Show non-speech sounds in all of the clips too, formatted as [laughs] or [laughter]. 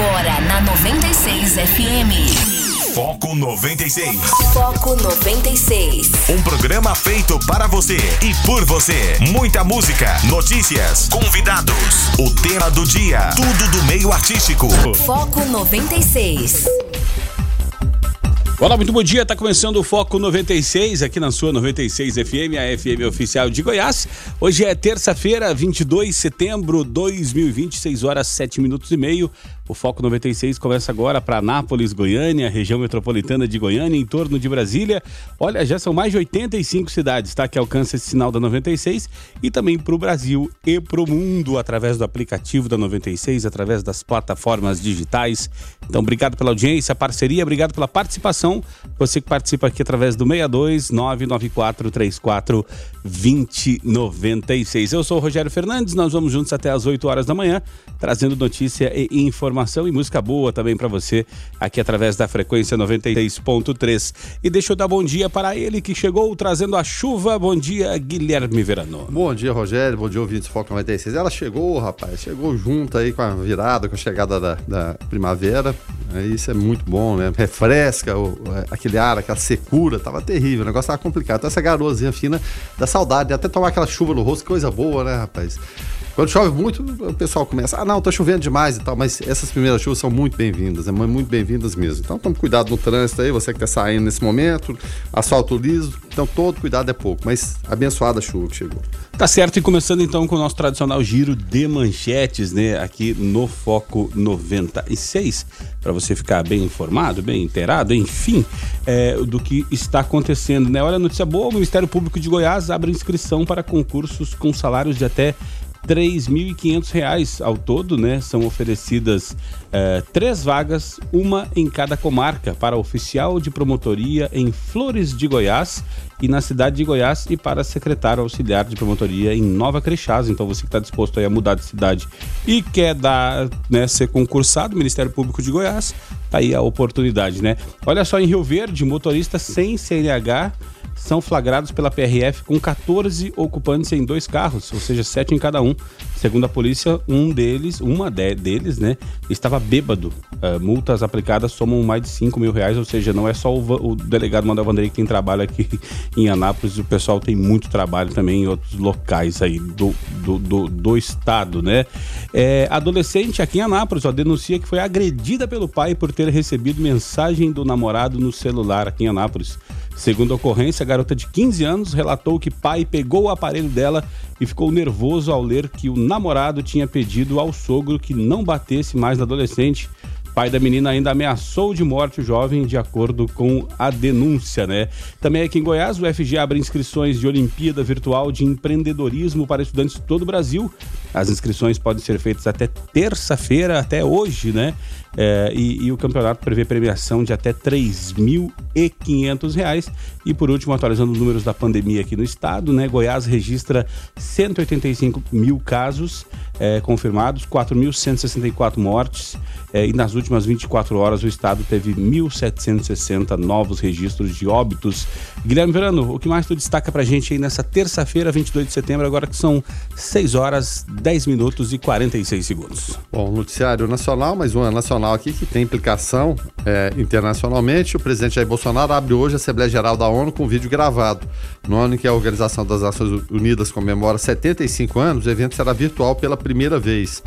Agora na 96 FM. Foco 96. Foco 96. Um programa feito para você e por você. Muita música, notícias, convidados, o tema do dia, tudo do meio artístico. Foco 96. Olá, muito bom dia. Tá começando o Foco 96 aqui na sua 96 FM, a FM oficial de Goiás. Hoje é terça-feira, 22 de setembro de 2020, 6 horas 7 minutos e meio. O Foco 96 começa agora para Anápolis, Goiânia, região metropolitana de Goiânia, em torno de Brasília. Olha, já são mais de 85 cidades, tá? Que alcança esse sinal da 96 e também para o Brasil e para o mundo através do aplicativo da 96, através das plataformas digitais. Então, obrigado pela audiência, parceria, obrigado pela participação. Você que participa aqui através do 62 994 34 2096. Eu sou o Rogério Fernandes, nós vamos juntos até as 8 horas da manhã, trazendo notícia e informação e música boa também para você aqui através da frequência 96.3. E deixa eu dar bom dia para ele que chegou trazendo a chuva. Bom dia, Guilherme Verano. Bom dia, Rogério. Bom dia, ouvintes Foco 96. Ela chegou, rapaz, chegou junto aí com a virada, com a chegada da, da primavera. Isso é muito bom, né? Refresca o, aquele ar, aquela secura, tava terrível, o negócio tava complicado. Então essa garoazinha fina dá saudade, até tomar aquela chuva no rosto, coisa boa, né, rapaz? Quando chove muito, o pessoal começa, ah, não, tá chovendo demais e tal, mas essas primeiras chuvas são muito bem-vindas, é muito bem-vindas mesmo. Então tome cuidado no trânsito aí, você que tá saindo nesse momento, asfalto liso, então todo cuidado é pouco, mas abençoada a chuva que chegou. Tá certo, e começando então com o nosso tradicional giro de manchetes, né, aqui no Foco 96, para você ficar bem informado, bem inteirado, enfim, é, do que está acontecendo, né? Olha, notícia boa, o Ministério Público de Goiás abre inscrição para concursos com salários de até R$ 3.500 ao todo, né? São oferecidas eh, três vagas, uma em cada comarca, para oficial de promotoria em Flores de Goiás e na cidade de Goiás e para secretário auxiliar de promotoria em Nova Crechás. Então você que está disposto a mudar de cidade e quer dar, né, ser concursado, Ministério Público de Goiás, tá aí a oportunidade, né? Olha só, em Rio Verde, motorista sem CNH são flagrados pela PRF com 14 ocupantes em dois carros, ou seja, sete em cada um. Segundo a polícia, um deles, uma de, deles, né, estava bêbado. Uh, multas aplicadas somam mais de 5 mil reais, ou seja, não é só o, o delegado Manuel Vanderlei que tem trabalho aqui [laughs] em Anápolis, o pessoal tem muito trabalho também em outros locais aí do, do, do, do estado, né? É, adolescente aqui em Anápolis ó, denuncia que foi agredida pelo pai por ter recebido mensagem do namorado no celular aqui em Anápolis. Segundo a ocorrência, a garota de 15 anos relatou que pai pegou o aparelho dela e ficou nervoso ao ler que o namorado tinha pedido ao sogro que não batesse mais na adolescente. Pai da menina ainda ameaçou de morte o jovem, de acordo com a denúncia, né? Também aqui em Goiás, o FG abre inscrições de Olimpíada Virtual de Empreendedorismo para estudantes de todo o Brasil. As inscrições podem ser feitas até terça-feira, até hoje, né? É, e, e, o campeonato prevê premiação de até R$ 3.500. E por último, atualizando os números da pandemia aqui no estado, né? Goiás registra 185 mil casos é, confirmados, 4.164 mortes. É, e nas últimas 24 horas, o estado teve 1.760 novos registros de óbitos. Guilherme Verano, o que mais tu destaca pra gente aí nessa terça-feira, 22 de setembro, agora que são 6 horas, 10 minutos e 46 segundos? Bom, noticiário nacional, mais uma nacional aqui que tem implicação é, internacionalmente. O presidente Jair Bolsonaro abre hoje a Assembleia Geral da ONU com vídeo gravado. No ano em que a Organização das Nações Unidas comemora 75 anos, o evento será virtual pela primeira vez.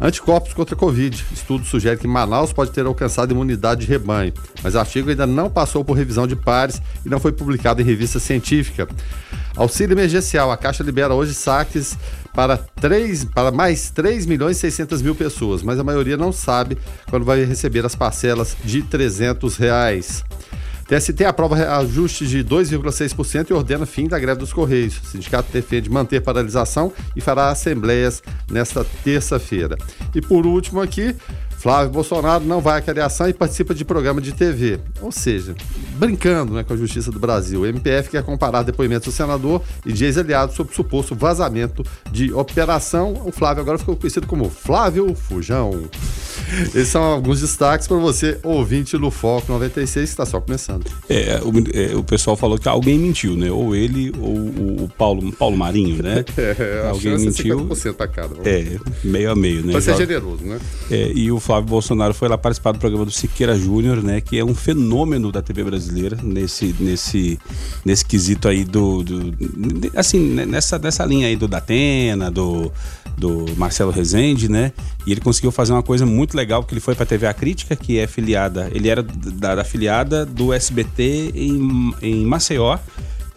Anticorpos contra a Covid. Estudo sugere que Manaus pode ter alcançado imunidade de rebanho, mas o artigo ainda não passou por revisão de pares e não foi publicado em revista científica. Auxílio emergencial. A Caixa libera hoje saques para, 3, para mais 3 milhões e 600 mil pessoas, mas a maioria não sabe quando vai receber as parcelas de 300 reais. TST aprova ajuste de 2,6% e ordena fim da greve dos Correios. O sindicato defende manter paralisação e fará assembleias nesta terça-feira. E por último aqui, Flávio Bolsonaro não vai à criação e participa de programa de TV. Ou seja, brincando né, com a justiça do Brasil. O MPF quer comparar depoimentos do senador e de ex-aliado sobre suposto vazamento de operação. O Flávio agora ficou conhecido como Flávio Fujão. [laughs] Esses são alguns destaques para você, ouvinte do Foco 96, que está só começando. É, o, é, o pessoal falou que alguém mentiu, né? Ou ele ou o, o Paulo, Paulo Marinho, né? [laughs] É, alguém mentiu. 50% para cada. Vamos É, meio a meio, né? Para ser generoso, né? É, e o Flávio Bolsonaro foi lá participar do programa do Siqueira Júnior, né? Que é um fenômeno da TV brasileira nesse, nesse, nesse quesito aí do, do- assim, né, nessa, nessa linha aí do Datena, do, do Marcelo Rezende, né? E ele conseguiu fazer uma coisa muito legal, porque ele foi pra TV A Crítica, que é filiada, ele era da, da filiada do SBT em, em Maceió.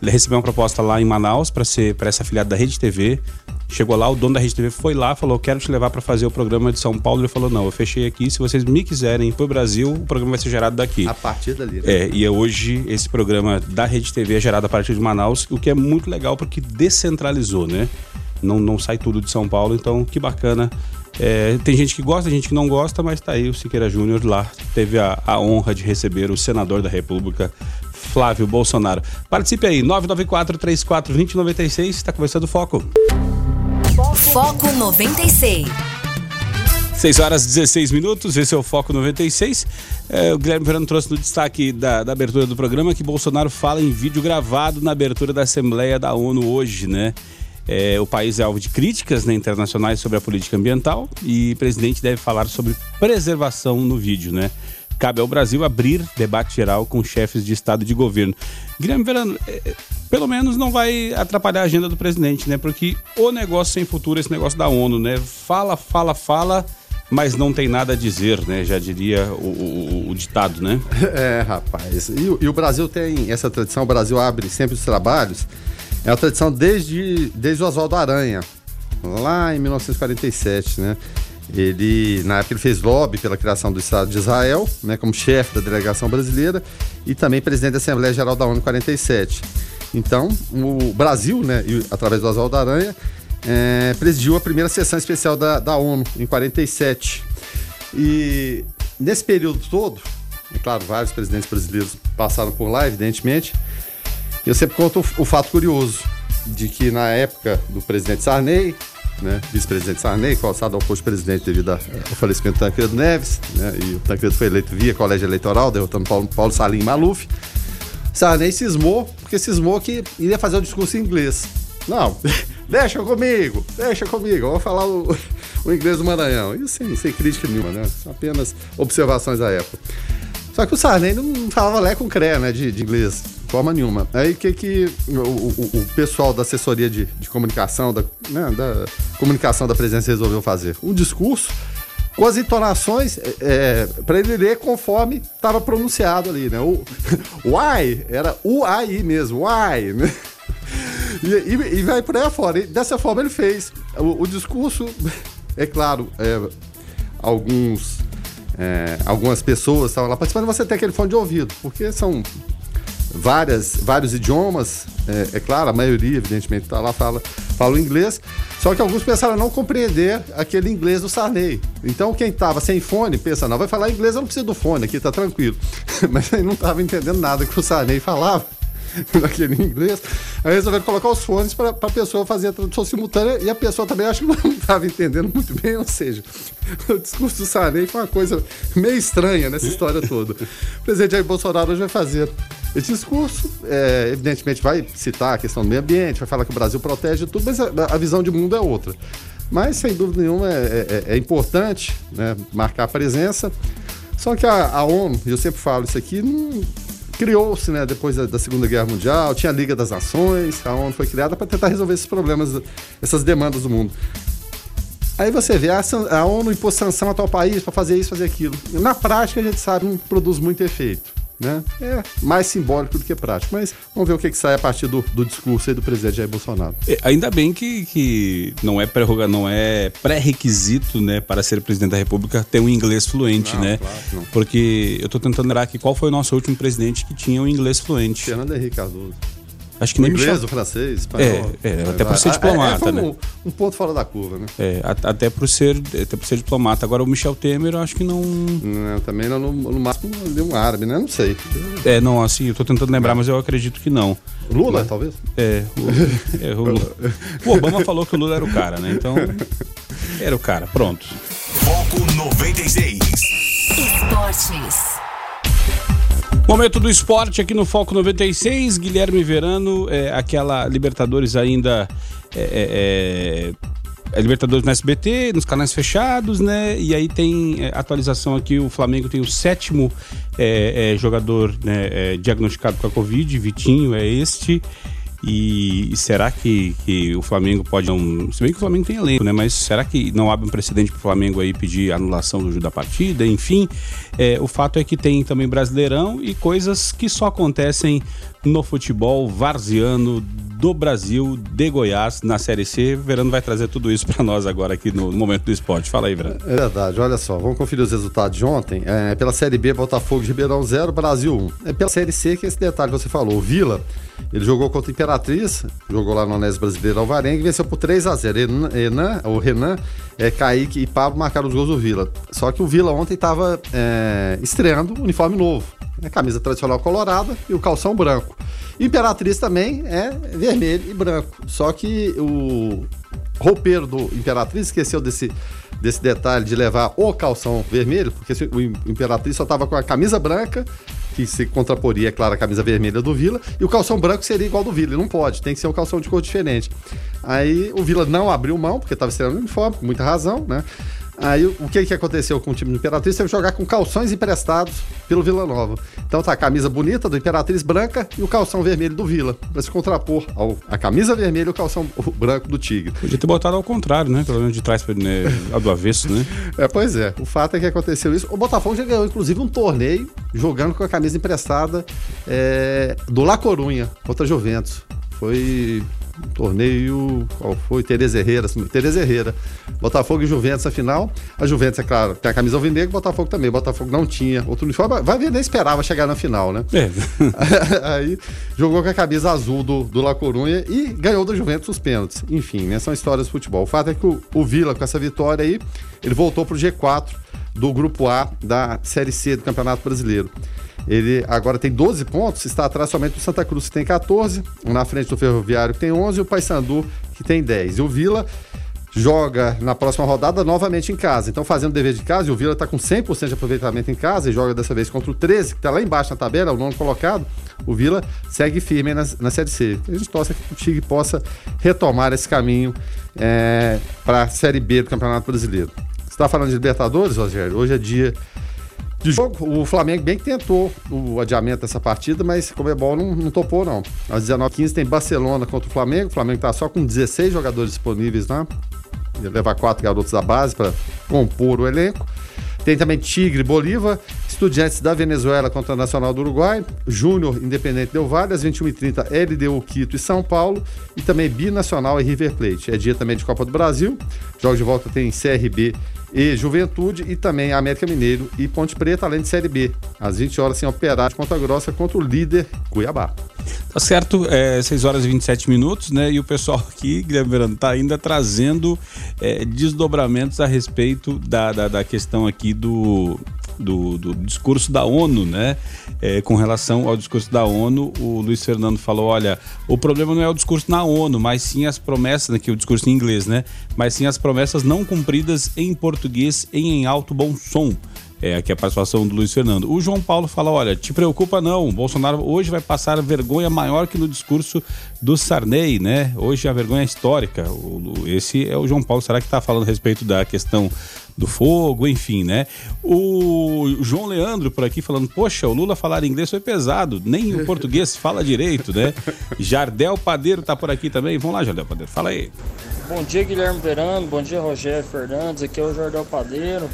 Ele recebeu uma proposta lá em Manaus para ser para essa filiada da Rede TV. Chegou lá, o dono da Rede TV foi lá, falou: "Quero te levar para fazer o programa de São Paulo". Ele falou: "Não, eu fechei aqui, se vocês me quiserem ir pro Brasil, o programa vai ser gerado daqui". A partir dali, né? É, e é hoje esse programa da Rede TV é gerado a partir de Manaus, o que é muito legal porque descentralizou, né? Não, não sai tudo de São Paulo, então que bacana. É, tem gente que gosta, gente que não gosta, mas tá aí o Siqueira Júnior lá. Teve a, a honra de receber o senador da República, Flávio Bolsonaro. Participe aí, 994-34-2096, está começando o Foco. Foco 96. 6 horas e 16 minutos, esse é o Foco 96. É, o Guilherme Verano trouxe no destaque da, da abertura do programa que Bolsonaro fala em vídeo gravado na abertura da Assembleia da ONU hoje, né? É, o país é alvo de críticas né, internacionais sobre a política ambiental e o presidente deve falar sobre preservação no vídeo, né? Cabe ao Brasil abrir debate geral com chefes de Estado e de governo. Guilherme Verano, é, é, pelo menos não vai atrapalhar a agenda do presidente, né? Porque o negócio sem futuro, esse negócio da ONU, né? Fala, fala, fala, mas não tem nada a dizer, né? Já diria o, o- o ditado, né? [laughs] É, rapaz. E, e o Brasil tem essa tradição, o Brasil abre sempre os trabalhos. É uma tradição desde, desde o Oswaldo Aranha, lá em 1947, né? Ele, na época, ele fez lobby pela criação do Estado de Israel, né, como chefe da delegação brasileira e também presidente da Assembleia Geral da ONU em 47. Então, o Brasil, né, através do Oswaldo Aranha, é, presidiu a primeira sessão especial da, da ONU em 47. E nesse período todo, é claro, vários presidentes brasileiros passaram por lá, evidentemente. Eu sempre conto o, fato curioso de que na época do presidente Sarney, né, vice-presidente Sarney, calçado ao posto de presidente devido ao falecimento do Tancredo Neves, né, e o Tancredo foi eleito via colégio eleitoral, derrotando Paulo, Paulo Salim Maluf. Sarney cismou, porque cismou que iria fazer o discurso em inglês. Não, [laughs] deixa comigo, deixa comigo, eu vou falar o, [laughs] o inglês do Maranhão. E sem, sem crítica nenhuma, né? Apenas observações da época. Só que o Sarney não falava lé com cré, né, de, de inglês, de forma nenhuma. Aí que que o, o- o pessoal da assessoria de, de comunicação, da, né, da comunicação da presidência resolveu fazer? Um discurso com as entonações é, para ele ler conforme estava pronunciado ali, né? O [laughs] why era o I mesmo, why, né? E, e- e vai por aí afora. E dessa forma ele fez. O, o discurso, [laughs] é claro, é, alguns, é, algumas pessoas estavam lá participando, você tem aquele fone de ouvido, porque são várias, vários idiomas, é, é claro, a maioria, evidentemente, está lá, fala, fala inglês, só que alguns pensaram não compreender aquele inglês do Sarney. Então, quem estava sem fone, pensa, não, vai falar inglês, eu não preciso do fone, aqui tá tranquilo. [laughs] Mas aí não estava entendendo nada que o Sarney falava [laughs] naquele inglês. Aí resolveram colocar os fones para a pessoa fazer a tradução simultânea e a pessoa também acho que não [laughs] estava entendendo muito bem, ou seja, [laughs] o discurso do Sarney foi uma coisa meio estranha nessa história toda. O presidente Jair Bolsonaro hoje vai fazer esse discurso, é, evidentemente vai citar a questão do meio ambiente, vai falar que o Brasil protege tudo, mas a, a visão de mundo é outra. Mas, sem dúvida nenhuma, é, é- é importante né, marcar a presença. Só que a, a ONU, eu sempre falo isso aqui, não, criou-se né, depois da, da Segunda Guerra Mundial, tinha a Liga das Nações, a ONU foi criada para tentar resolver esses problemas, essas demandas do mundo. Aí você vê, a, a ONU impôs sanção a tal país para fazer isso, fazer aquilo. Na prática, a gente sabe, não produz muito efeito. Né? É mais simbólico do que prático. Mas vamos ver o que, que sai a partir do, do discurso do presidente Jair Bolsonaro. É, Ainda bem que, que não é prerroga, não é pré-requisito, né, para ser presidente da República ter um inglês fluente, Não, né? claro. Porque eu tô tentando lembrar aqui qual foi o nosso último presidente que tinha um inglês fluente. Fernando Henrique Cardoso. Acho que O nem inglês, o francês, espanhol. É, é, até por ser Ah, diplomata, foi né? Um, um ponto fora da curva, né? é, a- até por ser até por ser diplomata. Agora o Michel Temer, eu acho que não Não, também não, no, no máximo de um árabe, né? Não sei. é, não, assim, eu tô tentando lembrar, mas eu acredito que não. Lula, talvez? É, o, é, o Lula. [laughs] O Obama falou que o Lula era o cara, né? Então, era o cara, pronto. Foco 96. Esportes. Momento do esporte aqui no Foco 96. Guilherme Verano, é, aquela Libertadores ainda. É, é, é, Libertadores no SBT, nos canais fechados, né? E aí tem é, atualização aqui: o Flamengo tem o sétimo é, é, jogador né, diagnosticado com a Covid, Vitinho é este. E, e, será que, que o Flamengo pode não. Se bem que o Flamengo tem elenco, né? Mas será que não abre um precedente para o Flamengo aí pedir anulação do, da partida? Enfim, é, o fato é que tem também Brasileirão e coisas que só acontecem no futebol varziano do Brasil, de Goiás, na Série C. Verano vai trazer tudo isso para nós agora aqui no Momento do Esporte. Fala aí, Verano. É verdade, olha só, vamos conferir os resultados de ontem. É, pela Série B, Botafogo de Ribeirão 0, Brasil 1. É pela Série C que esse detalhe você falou. O Vila, ele jogou contra o Imperatriz, jogou lá no Anésio Brasileiro Alvarenga e venceu por 3 a 0 Enan, o Renan, é, Kaique e Pablo marcaram os gols do Vila. Só que o Vila ontem estava é, estreando um uniforme novo. A camisa tradicional colorada e o calção branco. Imperatriz também é vermelho e branco. Só que o roupeiro do Imperatriz esqueceu desse, desse detalhe de levar o calção vermelho, porque o Imperatriz só estava com a camisa branca, que se contraporia, é claro, a camisa vermelha do Vila, e o calção branco seria igual do Vila. Ele não pode, tem que ser um calção de cor diferente. Aí o Vila não abriu mão, porque estava estreando o uniforme, com muita razão, né? Aí o que, que aconteceu com o time do Imperatriz? Teve que jogar com calções emprestados pelo Vila Nova. Então tá a camisa bonita do Imperatriz branca e o calção vermelho do Vila, para se contrapor ao, a camisa vermelha e o calção branco do Tigre. Podia ter botado ao contrário, né? Pelo menos de trás né, do avesso, né? É, pois é. O fato é que aconteceu isso. O Botafogo já ganhou, inclusive, um torneio jogando com a camisa emprestada é, do La Corunha contra a Juventus. Foi torneio. Qual foi? Tereza Herrera. Tereza Herrera. Botafogo e Juventus a final. A Juventus, é claro, tem a camisa alvinegro, Botafogo também. Botafogo não tinha outro uniforme. Vai ver, nem esperava chegar na final, né? É. [laughs] Aí jogou com a camisa azul do, do La Corunha e ganhou da Juventus os pênaltis. Enfim, né? São histórias de futebol. O fato é que o, o Vila, com essa vitória aí, ele voltou pro G4 do Grupo A da Série C do Campeonato Brasileiro. Ele agora tem 12 pontos, está atrás somente do Santa Cruz, que tem 14, na frente do Ferroviário, que tem 11, e o Paysandu, que tem 10. E o Vila joga na próxima rodada novamente em casa. Então, fazendo dever de casa, e o Vila está com 100% de aproveitamento em casa e joga dessa vez contra o 13, que está lá embaixo na tabela, o nono colocado. O Vila segue firme na, na Série C. A gente torce que o Tigre possa retomar esse caminho é, para a Série B do Campeonato Brasileiro. Você está falando de Libertadores, Rogério? Hoje é dia de jogo. O Flamengo bem que tentou o adiamento dessa partida, mas como é bom, não, não topou, não. Às 19h15 tem Barcelona contra o Flamengo. O Flamengo está só com 16 jogadores disponíveis lá. Ia levar quatro garotos da base para compor o elenco. Tem também Tigre Bolívar, Estudiantes da Venezuela contra o Nacional do Uruguai, Júnior Independente Del Valle, às 21h30 LDU Quito e São Paulo, e também Binacional e River Plate. É dia também de Copa do Brasil, jogos de volta tem CRB e Juventude e também América Mineiro e Ponte Preta, além de Série B. Às 20 horas, sem operar de Ponta Grossa contra o líder Cuiabá. Tá certo, é 6 horas e 27 minutos, né? E o pessoal aqui, Guilherme Verano, tá ainda trazendo é, desdobramentos a respeito da, da, da questão aqui do, do, do, discurso da ONU, né? É, com relação ao discurso da ONU, o Luiz Fernando falou: olha, o problema não é o discurso na ONU, mas sim as promessas, aqui né, o discurso em inglês, né? Mas sim as promessas não cumpridas em português e em alto bom som. É, aqui a participação do Luiz Fernando. O João Paulo fala: olha, te preocupa não, Bolsonaro hoje vai passar vergonha maior que no discurso do Sarney, né? Hoje a vergonha é histórica. O, esse é o João Paulo. Será que está falando a respeito da questão do fogo, enfim, né? O João Leandro por aqui falando: poxa, o Lula falar inglês foi pesado, nem o português [laughs] fala direito, né? Jardel Padeiro tá por aqui também. Vamos lá, Jardel Padeiro, fala aí. Bom dia, Guilherme Verano. Bom dia, Rogério Fernandes. Aqui é o Jardel Padeiro.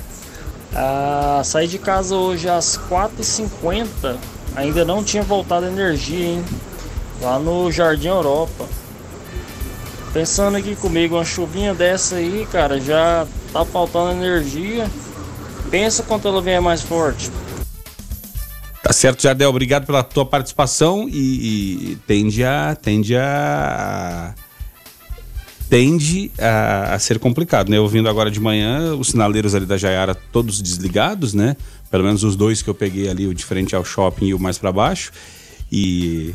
Ah, saí de casa hoje às 4h50. Ainda não tinha voltado a energia, hein? Lá no Jardim Europa. Pensando aqui comigo, uma chuvinha dessa aí, cara, já tá faltando energia. Pensa quando ela vier mais forte. Tá certo, Jardel. Obrigado pela tua participação e, e tende a. tende a tende a, a, ser complicado, né? Ouvindo agora de manhã, os sinaleiros ali da Jaiara todos desligados, né? Pelo menos os dois que eu peguei ali, o de frente ao shopping e o mais para baixo. E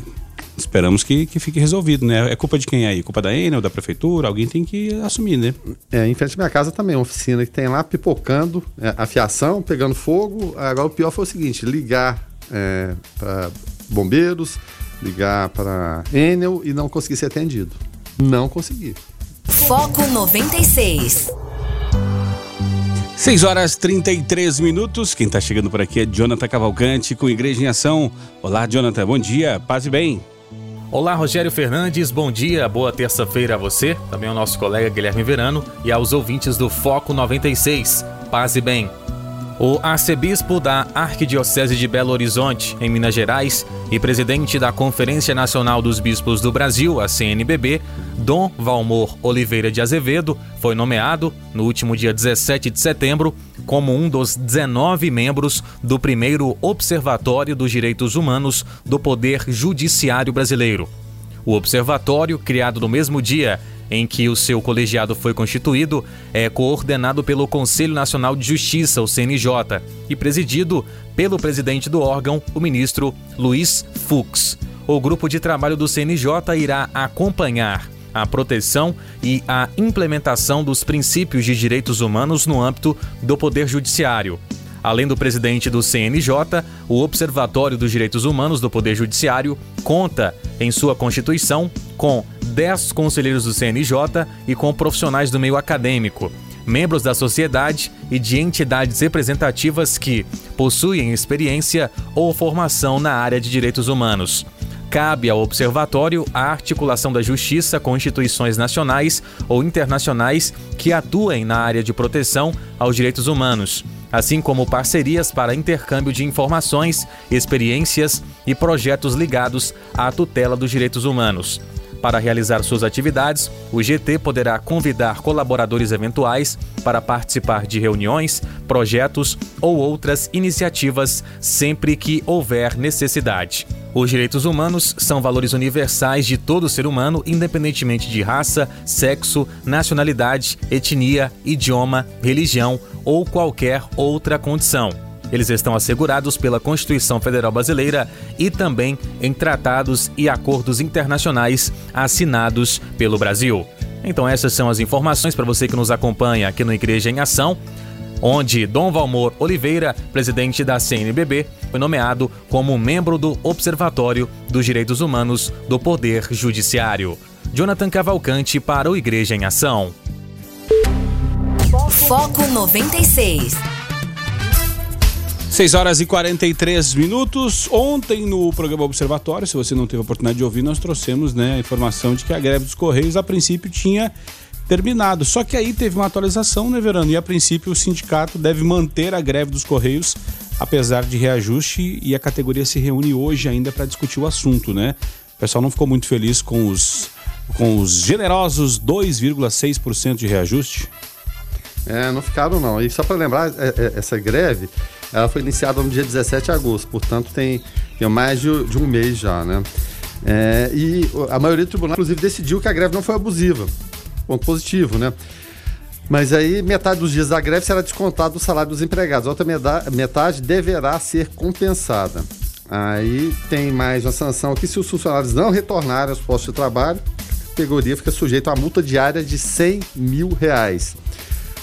Esperamos que, que fique resolvido, né? É culpa de quem aí? Culpa da Enel, da prefeitura? Alguém tem que assumir, né? É, em frente à minha casa também, uma oficina que tem lá pipocando, é, a fiação, pegando fogo. Agora o pior foi o seguinte: ligar é, para bombeiros, ligar para Enel e não conseguir ser atendido. Não consegui. Foco 96. 6 horas 33 minutos. Quem está chegando por aqui é Jonathan Cavalcante com Igreja em Ação. Olá, Jonathan. Bom dia. Paz e bem. Olá, Rogério Fernandes, bom dia, boa terça-feira a você, também ao nosso colega Guilherme Verano e aos ouvintes do Foco 96. Paz e bem. O arcebispo da Arquidiocese de Belo Horizonte, em Minas Gerais, e presidente da Conferência Nacional dos Bispos do Brasil, a CNBB, Dom Valmor Oliveira de Azevedo, foi nomeado, no último dia 17 de setembro, como um dos 19 membros do primeiro Observatório dos Direitos Humanos do Poder Judiciário Brasileiro. O observatório, criado no mesmo dia em que o seu colegiado foi constituído, é coordenado pelo Conselho Nacional de Justiça, o CNJ, e presidido pelo presidente do órgão, o ministro Luiz Fux. O grupo de trabalho do CNJ irá acompanhar a proteção e a implementação dos princípios de direitos humanos no âmbito do Poder Judiciário. Além do presidente do CNJ, o Observatório dos Direitos Humanos do Poder Judiciário conta, em sua constituição, com 10 conselheiros do CNJ e com profissionais do meio acadêmico, membros da sociedade e de entidades representativas que possuem experiência ou formação na área de direitos humanos. Cabe ao Observatório a articulação da justiça com instituições nacionais ou internacionais que atuem na área de proteção aos direitos humanos assim como parcerias para intercâmbio de informações, experiências e projetos ligados à tutela dos direitos humanos. Para realizar suas atividades, o GT poderá convidar colaboradores eventuais para participar de reuniões, projetos ou outras iniciativas sempre que houver necessidade. Os direitos humanos são valores universais de todo ser humano, independentemente de raça, sexo, nacionalidade, etnia, idioma, religião ou qualquer outra condição. Eles estão assegurados pela Constituição Federal Brasileira e também em tratados e acordos internacionais assinados pelo Brasil. Então essas são as informações para você que nos acompanha aqui no Igreja em Ação, onde Dom Valmor Oliveira, presidente da CNBB, foi nomeado como membro do Observatório dos Direitos Humanos do Poder Judiciário. Jonathan Cavalcante para o Igreja em Ação. Foco 96. 6 horas e 43 minutos. Ontem no programa Observatório, se você não teve a oportunidade de ouvir, nós trouxemos né, a informação de que a greve dos Correios a princípio tinha terminado. Só que aí teve uma atualização, né, Verano? E a princípio o sindicato deve manter a greve dos Correios, apesar de reajuste, e a categoria se reúne hoje ainda para discutir o assunto, né? O pessoal não ficou muito feliz com os, com os generosos 2,6% de reajuste. É, não ficaram não. E só para lembrar, é, é, essa greve ela foi iniciada no dia 17 de agosto, portanto tem, tem mais de, de um mês já, né? É, e a maioria do tribunal, inclusive, decidiu que a greve não foi abusiva. Ponto positivo, né? Mas aí metade dos dias da greve será descontado do salário dos empregados. A outra metade deverá ser compensada. Aí tem mais uma sanção aqui, se os funcionários não retornarem aos postos de trabalho, a categoria fica sujeita a multa diária de 100 mil reais.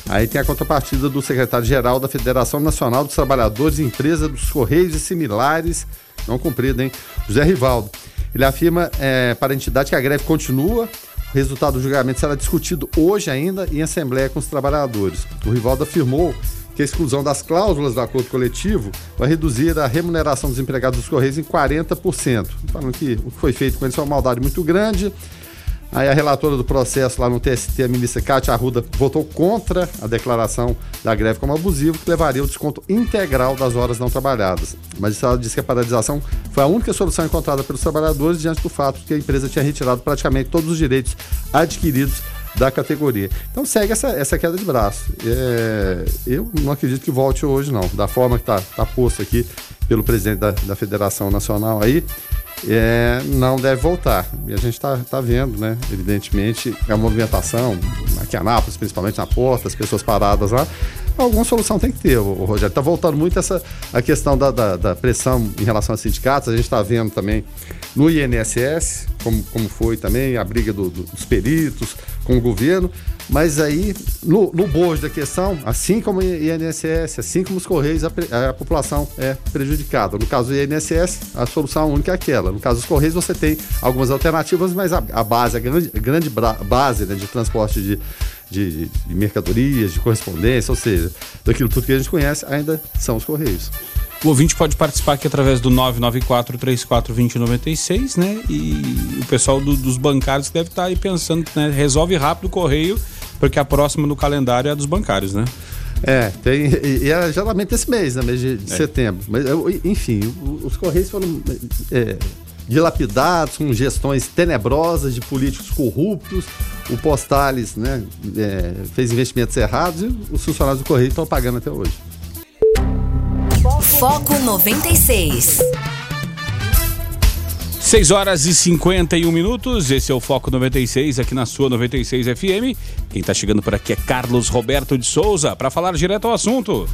Aí tem a contrapartida do secretário-geral da Federação Nacional dos Trabalhadores, Empresa dos Correios e similares, não cumprido, hein? José Rivaldo. Ele afirma é, para a entidade que a greve continua, o resultado do julgamento será discutido hoje ainda em assembleia com os trabalhadores. O Rivaldo afirmou que a exclusão das cláusulas do acordo coletivo vai reduzir a remuneração dos empregados dos Correios em 40%. Falando que o que foi feito com eles foi uma maldade muito grande Aí a relatora do processo lá no TST, a ministra Cátia Arruda, votou contra a declaração da greve como abusivo, que levaria o desconto integral das horas não trabalhadas. Mas ela disse que a paralisação foi a única solução encontrada pelos trabalhadores diante do fato de que a empresa tinha retirado praticamente todos os direitos adquiridos da categoria. Então segue essa, essa queda de braço. É, eu não acredito que volte hoje, não. Da forma que está tá posto aqui pelo presidente da, da Federação Nacional aí, é, não deve voltar. E a gente está tá vendo, né? Evidentemente, a movimentação, aqui em Anápolis, principalmente na porta, as pessoas paradas lá. Alguma solução tem que ter, o, Rogério. Está voltando muito essa a questão da, da, da, pressão em relação aos sindicatos. A gente está vendo também no INSS, como, como foi também a briga do, do, dos peritos com o governo, mas aí, no, no bojo da questão, assim como o INSS, assim como os Correios, a, a, população é prejudicada. No caso do INSS, a solução única é aquela. No caso dos Correios, você tem algumas alternativas, mas a, a base, a grande, grande base né, de transporte de, de, de mercadorias, de correspondência, ou seja, daquilo tudo que a gente conhece, ainda são os Correios. O ouvinte pode participar aqui através do 994-34-2096, né? E o pessoal do, dos bancários deve estar tá aí pensando, né? Resolve rápido o correio, porque a próxima no calendário é a dos bancários, né? É, tem, e é geralmente esse mês, né? Mês de, de é. setembro. Mas, enfim, os Correios foram é, dilapidados, com gestões tenebrosas de políticos corruptos. O Postales né, é, fez investimentos errados e os funcionários do Correio estão pagando até hoje. Foco 96. 6 horas e 51 minutos. Esse é o Foco 96 aqui na sua 96 FM. Quem está chegando por aqui é Carlos Roberto de Souza para falar direto ao assunto.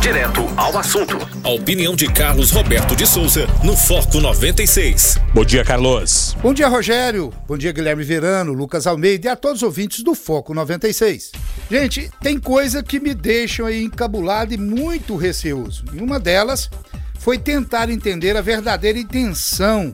Direto ao assunto. A opinião de Carlos Roberto de Souza no Foco 96. Bom dia, Carlos. Bom dia, Rogério. Bom dia, Guilherme Verano, Lucas Almeida e a todos os ouvintes do Foco 96. Gente, tem coisa que me deixam aí encabulado e muito receoso. E uma delas foi tentar entender a verdadeira intenção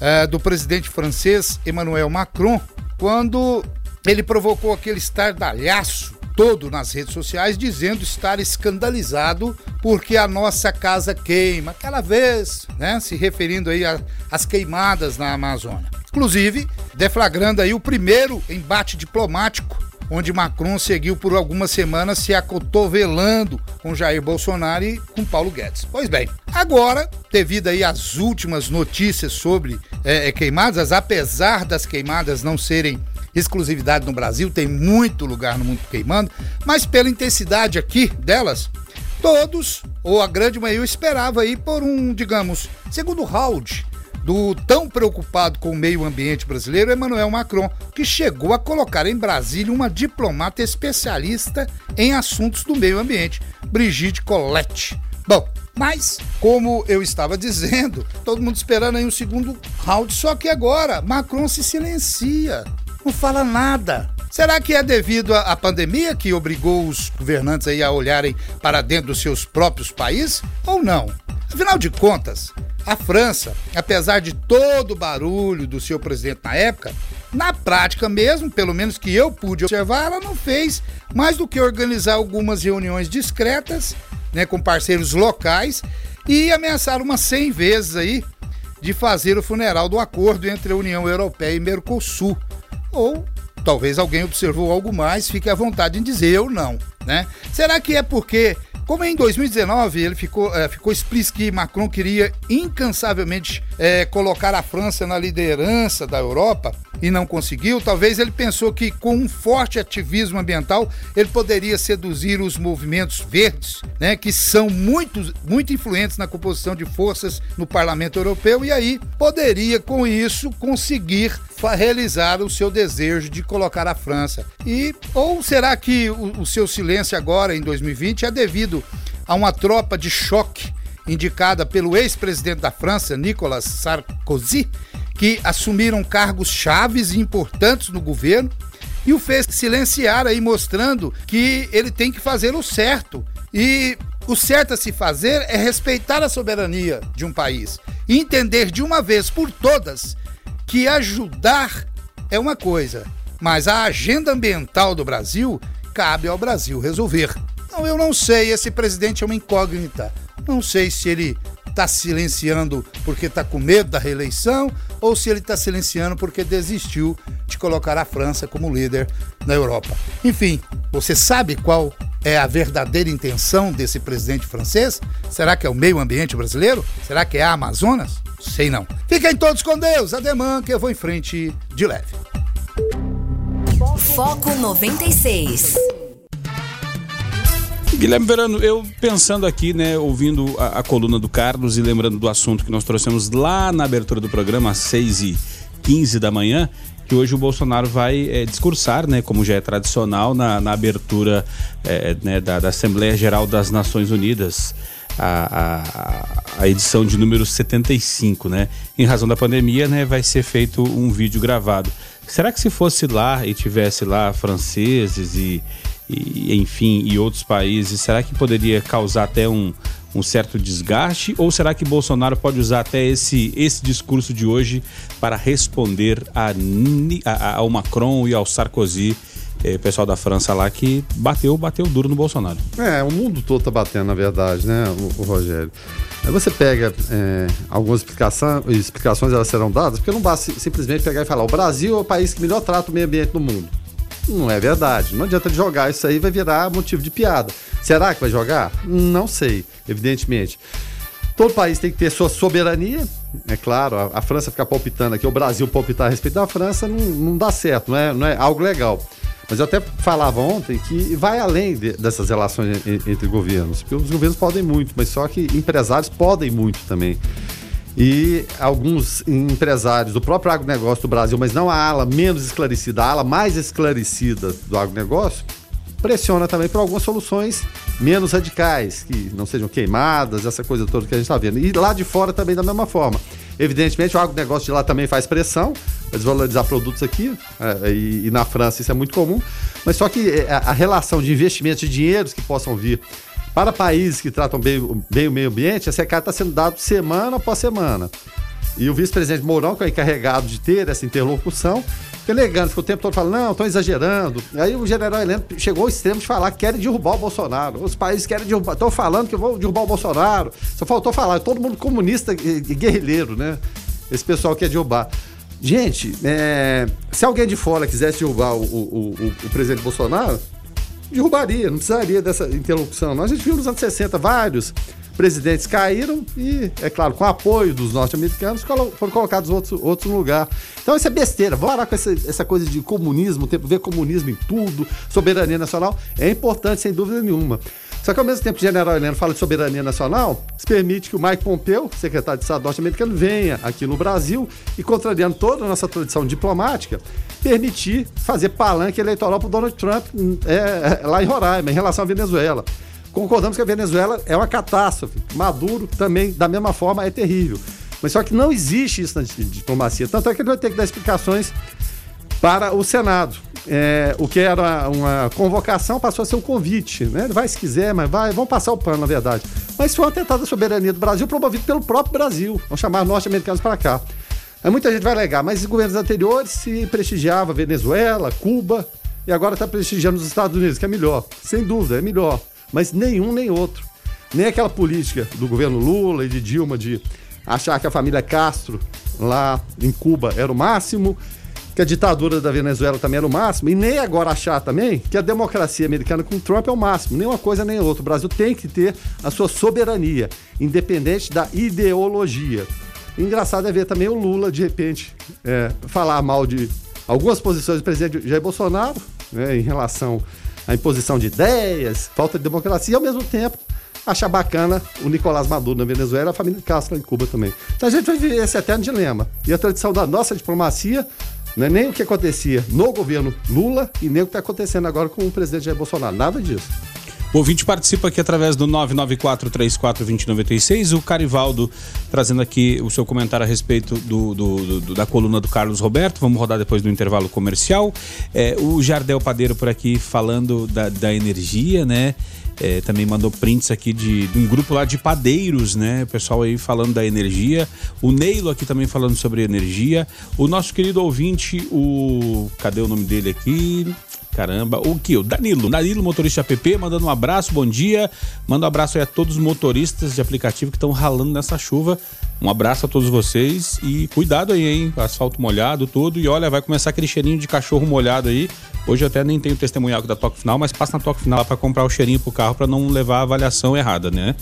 é, do presidente francês Emmanuel Macron quando ele provocou aquele estardalhaço todo nas redes sociais dizendo estar escandalizado porque a nossa casa queima. Aquela vez, né, se referindo aí às queimadas na Amazônia. Inclusive, deflagrando aí o primeiro embate diplomático onde Macron seguiu por algumas semanas se acotovelando com Jair Bolsonaro e com Paulo Guedes. Pois bem, agora, devido aí às últimas notícias sobre é, queimadas, apesar das queimadas não serem exclusividade no Brasil, tem muito lugar no mundo queimando, mas pela intensidade aqui delas, todos, ou a grande maioria, esperava aí por um, digamos, segundo round do tão preocupado com o meio ambiente brasileiro, Emmanuel Macron, que chegou a colocar em Brasília uma diplomata especialista em assuntos do meio ambiente, Brigitte Colette. Bom, mas, como eu estava dizendo, todo mundo esperando aí um segundo round, só que agora Macron se silencia não fala nada. Será que é devido à pandemia que obrigou os governantes aí a olharem para dentro dos seus próprios países ou não? Afinal de contas, a França, apesar de todo o barulho do seu presidente na época, na prática mesmo, pelo menos que eu pude observar, ela não fez mais do que organizar algumas reuniões discretas, né, com parceiros locais e ameaçar umas 100 vezes aí de fazer o funeral do acordo entre a União Europeia e Mercosul ou talvez alguém observou algo mais, fique à vontade em dizer ou não, né? Será que é porque como em 2019 ele ficou, é, ficou explícito que Macron queria incansavelmente é, colocar a França na liderança da Europa e não conseguiu, talvez ele pensou que com um forte ativismo ambiental ele poderia seduzir os movimentos verdes, né, que são muito, muito influentes na composição de forças no Parlamento Europeu e aí poderia com isso conseguir realizar o seu desejo de colocar a França. E ou será que o, o seu silêncio agora em 2020 é devido a uma tropa de choque indicada pelo ex-presidente da França, Nicolas Sarkozy, que assumiram cargos chaves e importantes no governo e o fez silenciar aí mostrando que ele tem que fazer o certo. E o certo a se fazer é respeitar a soberania de um país e entender de uma vez por todas que ajudar é uma coisa, mas a agenda ambiental do Brasil cabe ao Brasil resolver. Então eu não sei, esse presidente é uma incógnita. Não sei se ele está silenciando porque está com medo da reeleição ou se ele está silenciando porque desistiu de colocar a França como líder na Europa. Enfim, você sabe qual é a verdadeira intenção desse presidente francês? Será que é o meio ambiente brasileiro? Será que é a Amazonas? Sei não. Fiquem todos com Deus, ademã que eu vou em frente de leve. Foco 96. Guilherme Verano, eu pensando aqui, né, ouvindo a, a, coluna do Carlos e lembrando do assunto que nós trouxemos lá na abertura do programa, às 6 e 15 da manhã, que hoje o Bolsonaro vai é, discursar, né, como já é tradicional, na, na abertura é, né, da, da, Assembleia Geral das Nações Unidas. a, a, a, edição de número 75, né? Em razão da pandemia, né, vai ser feito um vídeo gravado. Será que se fosse lá e tivesse lá franceses e, e enfim, e outros países, será que poderia causar até um, um certo desgaste? Ou será que Bolsonaro pode usar até esse, esse discurso de hoje para responder a, a, ao Macron e ao Sarkozy? É, pessoal da França lá que bateu, bateu duro no Bolsonaro. É, o mundo todo tá batendo, na verdade, né, o, o Rogério. Aí você pega é, algumas explicação, explicações, elas serão dadas, porque não basta simplesmente pegar e falar o Brasil é o país que melhor trata o meio ambiente no mundo. Não é verdade. Não adianta jogar isso aí, vai virar motivo de piada. Será que vai jogar? Não sei, evidentemente. Todo país tem que ter sua soberania, é claro. A, a França ficar palpitando aqui, o Brasil palpitar a respeito da França, não, não dá certo, não é, não é algo legal. Mas eu até falava ontem que vai além de, dessas relações entre governos, porque os governos podem muito, mas só que empresários podem muito também. E alguns empresários do próprio agronegócio do Brasil, mas não a ala menos esclarecida, a ala mais esclarecida do agronegócio, pressiona também por algumas soluções menos radicais, que não sejam queimadas, essa coisa toda que a gente está vendo. E lá de fora também da mesma forma. Evidentemente, o agronegócio de lá também faz pressão para desvalorizar produtos aqui, é, e, e, na França isso é muito comum, mas só que é, a, a relação de investimentos de dinheiros que possam vir para países que tratam bem, bem o meio ambiente, esse recado está sendo dado semana após semana. E o vice-presidente Mourão, que é encarregado de ter essa interlocução, fica negando, fica o tempo todo falando, não, estão exagerando. Aí o general Heleno chegou ao extremo de falar que querem derrubar o Bolsonaro. Os países querem derrubar, estão falando que vão derrubar o Bolsonaro. Só faltou falar, todo mundo comunista e guerrilheiro, né? Esse pessoal quer derrubar. Gente, é, se alguém de fora quisesse derrubar o, o, o, o presidente Bolsonaro, derrubaria, não precisaria dessa interlocução. Nós a gente viu nos anos 60 vários presidentes caíram e, é claro, com apoio dos norte-americanos, foram colocados outros, no lugar. Então isso é besteira. Vamos parar com essa, essa coisa de comunismo, tempo ver comunismo em tudo, soberania nacional. É importante, sem dúvida nenhuma. Só que ao mesmo tempo que o general Heleno fala de soberania nacional, se permite que o Mike Pompeo, secretário de Estado norte-americano, venha aqui no Brasil e, contrariando toda a nossa tradição diplomática, permitir fazer palanque eleitoral para o Donald Trump é, é, lá em Roraima, em relação à Venezuela. Concordamos que a Venezuela é uma catástrofe. Maduro também, da mesma forma, é terrível. Mas só que não existe isso na diplomacia. Tanto é que ele vai ter que dar explicações para o Senado. É, o que era uma convocação passou a ser um convite. Né? Ele vai se quiser, mas vai, vão passar o pano, na verdade. Mas foi um atentado à soberania do Brasil promovido pelo próprio Brasil. Vão chamar norte-americanos para cá. Aí muita gente vai alegar, mas os governos anteriores se prestigiava Venezuela, Cuba, e agora está prestigiando os Estados Unidos, que é melhor. Sem dúvida, é melhor mas nenhum nem outro. Nem aquela política do governo Lula e de Dilma de achar que a família Castro lá em Cuba era o máximo, que a ditadura da Venezuela também era o máximo, e nem agora achar também que a democracia americana com Trump é o máximo. Nem uma coisa nem outra. O Brasil tem que ter a sua soberania, independente da ideologia. Engraçado é ver também o Lula, de repente, é, falar mal de algumas posições do presidente Jair Bolsonaro né, em relação a imposição de ideias, falta de democracia e ao mesmo tempo achar bacana o Nicolás Maduro na Venezuela a família Castro em Cuba também. Então a gente vai viver esse eterno dilema. E a tradição da nossa diplomacia não é nem o que acontecia no governo Lula e nem o que está acontecendo agora com o presidente Jair Bolsonaro. Nada disso. O ouvinte participa aqui através do 994-34-2096. O Carivaldo trazendo aqui o seu comentário a respeito do, do, do, da coluna do Carlos Roberto. Vamos rodar depois do intervalo comercial. É, o Jardel Padeiro por aqui falando da, da energia, né? É, também mandou prints aqui de, de, um grupo lá de padeiros, né? O pessoal aí falando da energia. O Neilo aqui também falando sobre energia. O nosso querido ouvinte, o. Cadê o nome dele aqui? Caramba, o que? O Danilo, Danilo, motorista app, mandando um abraço, bom dia. Manda um abraço aí a todos os motoristas de aplicativo que estão ralando nessa chuva. Um abraço a todos vocês e cuidado aí, hein? Asfalto molhado, tudo. E olha, vai começar aquele cheirinho de cachorro molhado aí. Hoje eu até nem tenho testemunhal da Toque Final, mas passa na Toque Final para comprar o cheirinho pro carro para não levar a avaliação errada, né?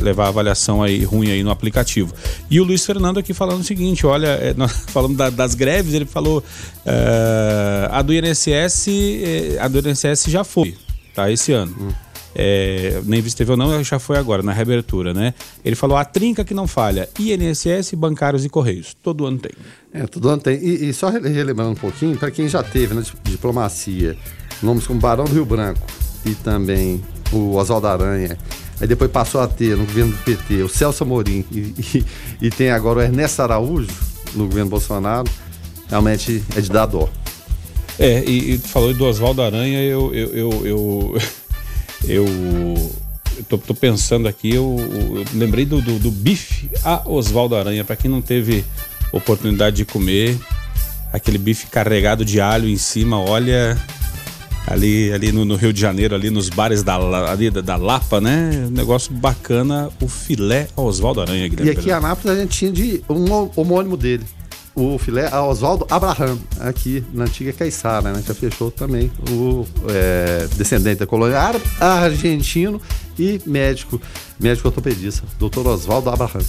Levar a avaliação aí ruim aí no aplicativo. E o Luiz Fernando aqui falando o seguinte, olha, é, [laughs] nós falando da, das greves, ele falou uh, a do INSS, eh, a do INSS já foi, tá, esse ano. Hum. É, nem vi se teve ou não, já foi agora, na reabertura, né? Ele falou a trinca que não falha, INSS, bancários e correios. Todo ano tem. É, todo ano tem. E, e só relembrando um pouquinho, para quem já teve na diplomacia, nomes como Barão do Rio Branco e também o Oswaldo Aranha aí depois passou a ter no governo do PT o Celso Amorim e, e, e tem agora o Ernesto Araújo no governo Bolsonaro, realmente é de dar dó. É, e, e falou do Oswaldo Aranha, eu, eu, eu, eu, [laughs] eu, eu tô, tô, pensando aqui, eu, eu lembrei do, do, do, bife a Oswaldo Aranha, para quem não teve oportunidade de comer, aquele bife carregado de alho em cima, olha, ali, ali no, no, Rio de Janeiro, ali nos bares da, ali, da, da Lapa, né? Negócio bacana, o filé Oswaldo Aranha. Guilherme e aqui em Anápolis a gente tinha de um homônimo dele. O filé Oswaldo Abraham, aqui na antiga Caiçara, né? Já fechou também o é, descendente da colônia árabe, argentino e médico, médico ortopedista, doutor Oswaldo Abraham.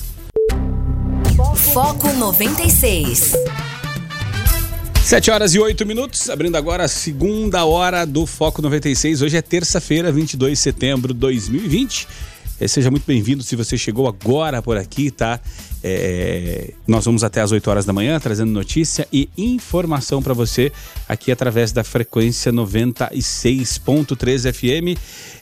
Foco 96. 7 horas e 8 minutos, abrindo agora a segunda hora do Foco 96. Hoje é terça-feira, 22 de setembro de 2020. É, seja muito bem-vindo se você chegou agora por aqui, tá? É, nós vamos até as 8 horas da manhã trazendo notícia e informação para você aqui através da frequência 96.3 FM.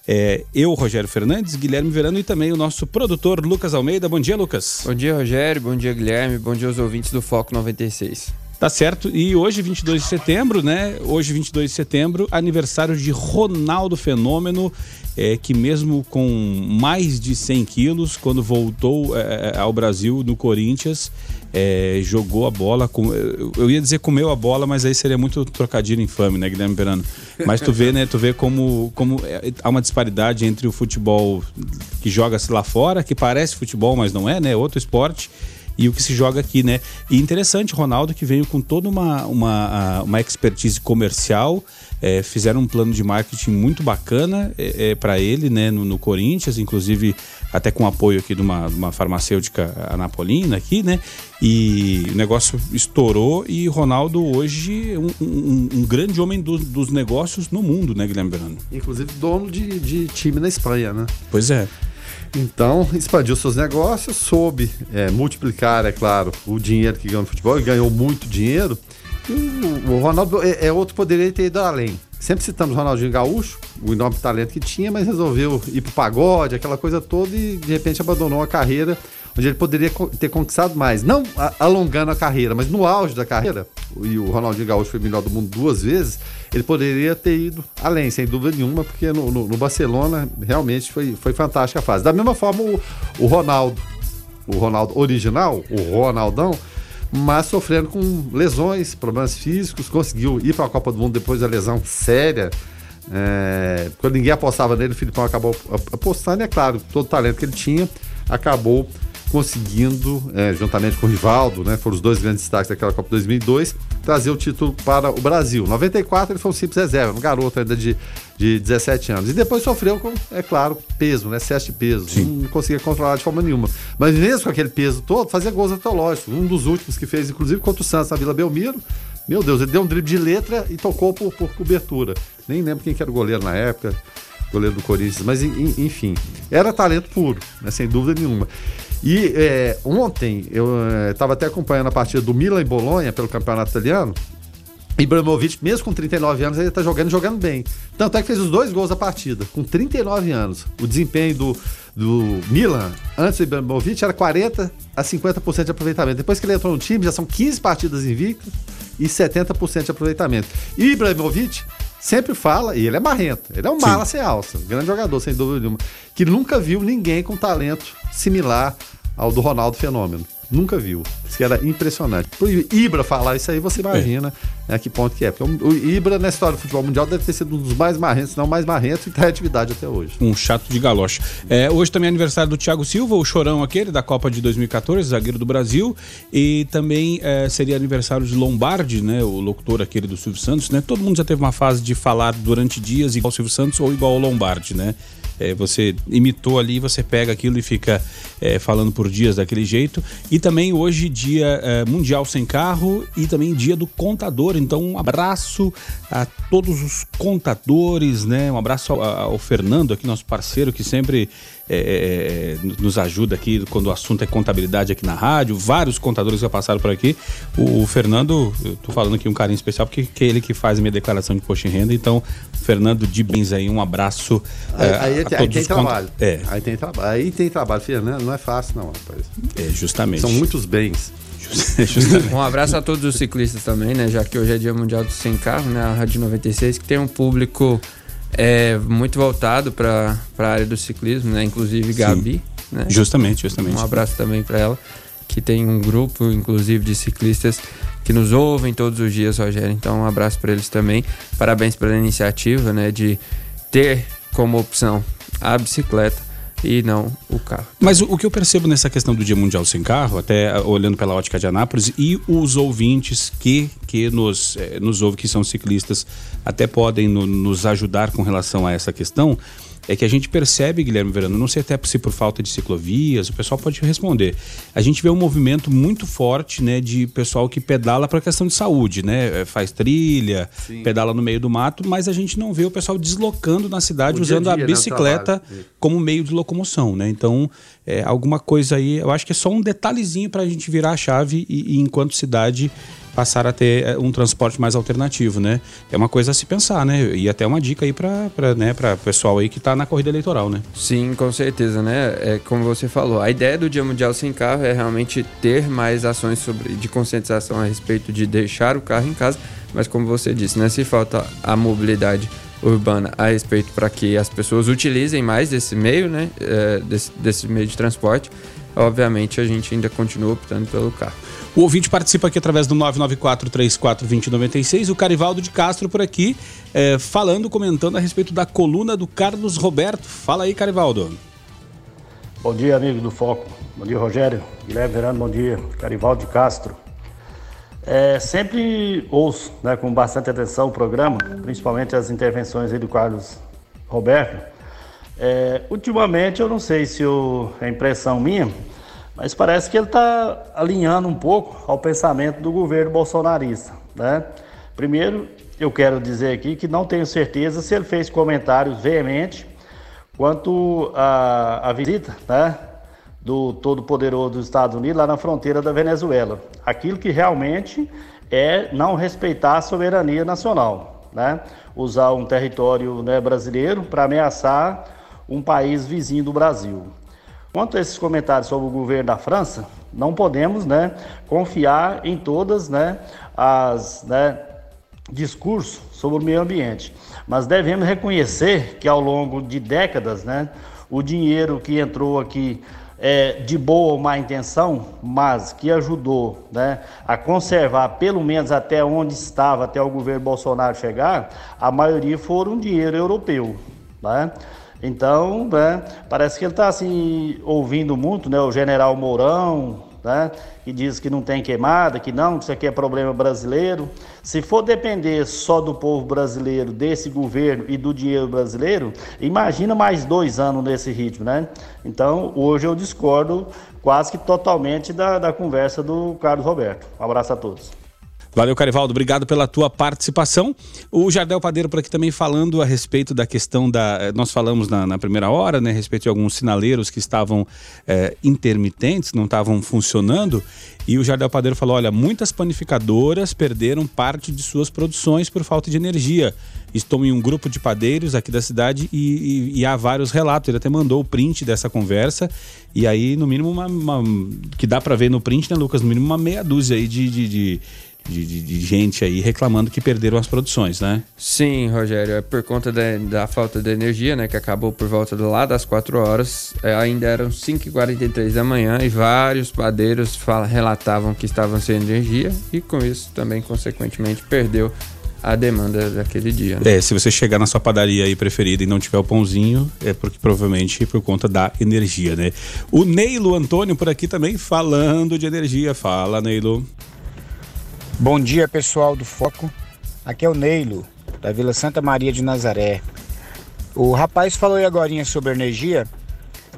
É, eu, Rogério Fernandes, Guilherme Verano e também o nosso produtor Lucas Almeida. Bom dia, Lucas. Bom dia, Rogério. Bom dia, Guilherme. Bom dia aos ouvintes do Foco 96. Tá certo. E hoje, 22 de setembro, né? Hoje, 22 de setembro, aniversário de Ronaldo Fenômeno, é, que mesmo com mais de 100 quilos, quando voltou é, ao Brasil no Corinthians, é, jogou a bola. Com, eu ia dizer comeu a bola, mas aí seria muito trocadilho infame, né, Guilherme Perano? Mas tu vê, né? Tu vê como, como é, há uma disparidade entre o futebol que joga-se lá fora, que parece futebol, mas não é, né? Outro esporte e o que se joga aqui, né? E interessante, Ronaldo, que veio com toda uma, uma, uma expertise comercial, é, fizeram um plano de marketing muito bacana é, é, para ele, né, no, no, Corinthians, inclusive até com apoio aqui de uma, uma farmacêutica anapolina aqui, né? E o negócio estourou e Ronaldo hoje é um, um, um grande homem do, dos negócios no mundo, né, Guilherme Berano? Inclusive dono de, de time na Espanha, né? Pois é. Então, expandiu seus negócios, soube é, multiplicar, é claro, o dinheiro que ganhou no futebol, e ganhou muito dinheiro. E o, Ronaldo é, é, outro poderia ter ido além. Sempre citamos Ronaldinho Gaúcho, o enorme talento que tinha, mas resolveu ir pro pagode, aquela coisa toda, e de repente abandonou a carreira onde ele poderia ter conquistado mais. Não alongando a carreira, mas no auge da carreira, e o Ronaldinho Gaúcho foi melhor do mundo duas vezes, ele poderia ter ido além, sem dúvida nenhuma, porque no, no, no Barcelona realmente foi, foi fantástica a fase. Da mesma forma, o, o Ronaldo, o Ronaldo original, o Ronaldão, mas sofrendo com lesões, problemas físicos, conseguiu ir para a Copa do Mundo depois da lesão séria. É, quando ninguém apostava nele, o Filipão acabou apostando, e é claro, todo o talento que ele tinha acabou conseguindo, é, juntamente com o Rivaldo, né, foram os dois grandes destaques daquela Copa 2002, trazer o título para o Brasil. 94 ele foi um simples reserva, um garoto ainda de, de 17 anos. E depois sofreu com, é claro, peso, né, excesso de peso. Sim. Não conseguia controlar de forma nenhuma. Mas mesmo com aquele peso todo, fazia gols antológicos. Um dos últimos que fez, inclusive, contra o Santos na Vila Belmiro. Meu Deus, ele deu um drible de letra e tocou por, por cobertura. Nem lembro quem que era o goleiro na época, goleiro do Corinthians, mas enfim, era talento puro, né, sem dúvida nenhuma. E é, ontem eu estava é, até acompanhando a partida do Milan e Bolonha pelo campeonato italiano. Ibrahimovic, mesmo com 39 anos, ele está jogando jogando bem. Tanto é que fez os dois gols da partida, com 39 anos. O desempenho do, do Milan, antes do Ibrahimovic, era 40 a 50% de aproveitamento. Depois que ele entrou no time, já são 15 partidas invictas e 70% de aproveitamento. E Ibrahimovic sempre fala, e ele é marrento, ele é um mala sem alça, grande jogador, sem dúvida nenhuma, que nunca viu ninguém com talento similar ao do Ronaldo Fenômeno. Nunca viu. Isso era impressionante. Pro Ibra falar isso aí, você imagina é. né, que ponto que é. Porque o Ibra, na história do futebol mundial, deve ter sido um dos mais marrentos, não mais marrento, e em atividade até hoje. Um chato de galocha. É, hoje também é aniversário do Thiago Silva, o chorão aquele da Copa de 2014, zagueiro do Brasil. E também é, seria aniversário de Lombardi, né? O locutor aquele do Silvio Santos, né? Todo mundo já teve uma fase de falar durante dias igual ao Silvio Santos ou igual ao Lombardi, né? É, você imitou ali, você pega aquilo e fica é, falando por dias daquele jeito. E também hoje, dia é, mundial sem carro e também dia do contador então um abraço a todos os contadores, né? Um abraço ao, ao Fernando aqui, nosso parceiro, que sempre é, nos ajuda aqui quando o assunto é contabilidade aqui na rádio. Vários contadores já passaram por aqui. O, o Fernando, eu tô falando aqui um carinho especial, porque que é ele que faz minha declaração de imposto de renda. Então, Fernando de Bens aí, um abraço. Aí, aí, aí todos tem trabalho. É, Aí tem trabalho. Aí tem trabalho, né? Não é fácil, não, rapaz. é, justamente. São muitos bens. Justamente. Um abraço a todos os ciclistas também, né? Já que hoje é Dia Mundial do Sem Carro, né? A Rádio 96, que tem um público é, muito voltado para a área do ciclismo, né? Inclusive Gabi, né? Justamente, justamente. Um abraço também para ela, que tem um grupo, inclusive, de ciclistas que nos ouvem todos os dias, Rogério. Então, um abraço para eles também. Parabéns pela iniciativa, né? De ter como opção a bicicleta e não o carro. Mas o, que eu percebo nessa questão do Dia Mundial Sem Carro, até ah, olhando pela ótica de Anápolis, e os ouvintes que, que nos, eh, nos ouvem, que são ciclistas, até podem no- nos ajudar com relação a essa questão, é que a gente percebe, Guilherme Verano, não sei até se por falta de ciclovias, o pessoal pode responder. A gente vê um movimento muito forte, né, de pessoal que pedala para questão de saúde, né, eh, faz trilha, pedala no meio do mato, mas a gente não vê o pessoal deslocando na cidade O dia a usando a dia, né, bicicleta trabalho. como meio de locomoção, né? Então, é, alguma coisa aí, eu acho que é só um detalhezinho para a gente virar a chave e, e, enquanto cidade, passar a ter é, um transporte mais alternativo, né? É uma coisa a se pensar, né? E até uma dica aí para né, o pessoal aí que está na corrida eleitoral, né? Sim, com certeza, né? É como você falou, a ideia do Dia Mundial Sem Carro é realmente ter mais ações sobre, de conscientização a respeito de deixar o carro em casa, mas como você disse, né? Se falta a mobilidade urbana a respeito para que as pessoas utilizem mais desse meio, né? É, desse, desse meio de transporte, obviamente a gente ainda continua optando pelo carro. O ouvinte participa aqui através do 994-34-2096. O Carivaldo de Castro por aqui, é, falando, comentando a respeito da coluna do Carlos Roberto. Fala aí, Carivaldo. Bom dia, amigo do Foco. Bom dia, Rogério. Guilherme Verano, bom dia. Carivaldo de Castro. É, sempre ouço né, com bastante atenção o programa, principalmente as intervenções do Carlos Roberto. É, ultimamente, eu não sei se eu, é impressão minha, mas parece que ele está alinhando um pouco ao pensamento do governo bolsonarista. Né? Primeiro, eu quero dizer aqui que não tenho certeza se ele fez comentários veementes quanto à, à visita né, do Todo-Poderoso dos Estados Unidos lá na fronteira da Venezuela. Aquilo que realmente é não respeitar a soberania nacional, né? usar um território né, brasileiro para ameaçar um país vizinho do Brasil. Quanto a esses comentários sobre o governo da França, não podemos né, confiar em todas né, as né, discursos sobre o meio ambiente, mas devemos reconhecer que ao longo de décadas, né, o dinheiro que entrou aqui é, de boa ou má intenção, mas que ajudou né, a conservar, pelo menos até onde estava, até o governo Bolsonaro chegar, a maioria foram dinheiro europeu. Né? Então, né, parece que ele está assim, ouvindo muito né, o general Mourão, né, que diz que não tem queimada, que não, que isso aqui é problema brasileiro. Se for depender só do povo brasileiro, desse governo e do dinheiro brasileiro, imagina mais dois anos nesse ritmo, né? Então, hoje eu discordo quase que totalmente da, da conversa do Carlos Roberto. Um abraço a todos. Valeu, Carivaldo. Obrigado pela tua participação. O Jardel Padeiro por aqui também falando a respeito da questão da. Nós falamos na, na primeira hora, né? A respeito de alguns sinaleiros que estavam é, intermitentes, não estavam funcionando. E o Jardel Padeiro falou: olha, muitas panificadoras perderam parte de suas produções por falta de energia. Estou em um grupo de padeiros aqui da cidade e, e, e há vários relatos. Ele até mandou o print dessa conversa. E aí, no mínimo, uma. uma que dá para ver no print, né, Lucas? No mínimo, uma meia dúzia aí de, de, de de, de, de, gente aí reclamando que perderam as produções, né? Sim, Rogério, é por conta da, da falta de energia, né? Que acabou por volta do lá das 4 horas. É, ainda eram 5h43 da manhã e vários padeiros fala, relatavam que estavam sem energia e com isso também, consequentemente, perdeu a demanda daquele dia. Né? É, se você chegar na sua padaria aí preferida e não tiver o pãozinho, é porque provavelmente por conta da energia, né? O Neilo Antônio por aqui também falando de energia. Fala, Neilo. Bom dia, pessoal do Foco. Aqui é o Neilo, da Vila Santa Maria de Nazaré. O rapaz falou aí agora sobre energia.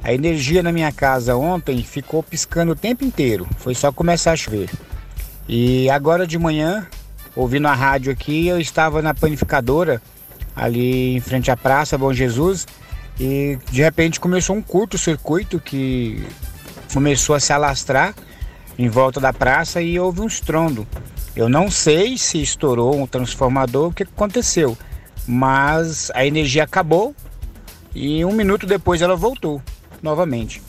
A energia na minha casa ontem ficou piscando o tempo inteiro. Foi só começar a chover. E agora de manhã ouvindo a rádio aqui, eu estava na panificadora, ali em frente à praça Bom Jesus, e de repente começou um curto-circuito que começou a se alastrar em volta da praça e houve um estrondo. Eu não sei se estourou um transformador, o que aconteceu, mas a energia acabou e um minuto depois ela voltou novamente.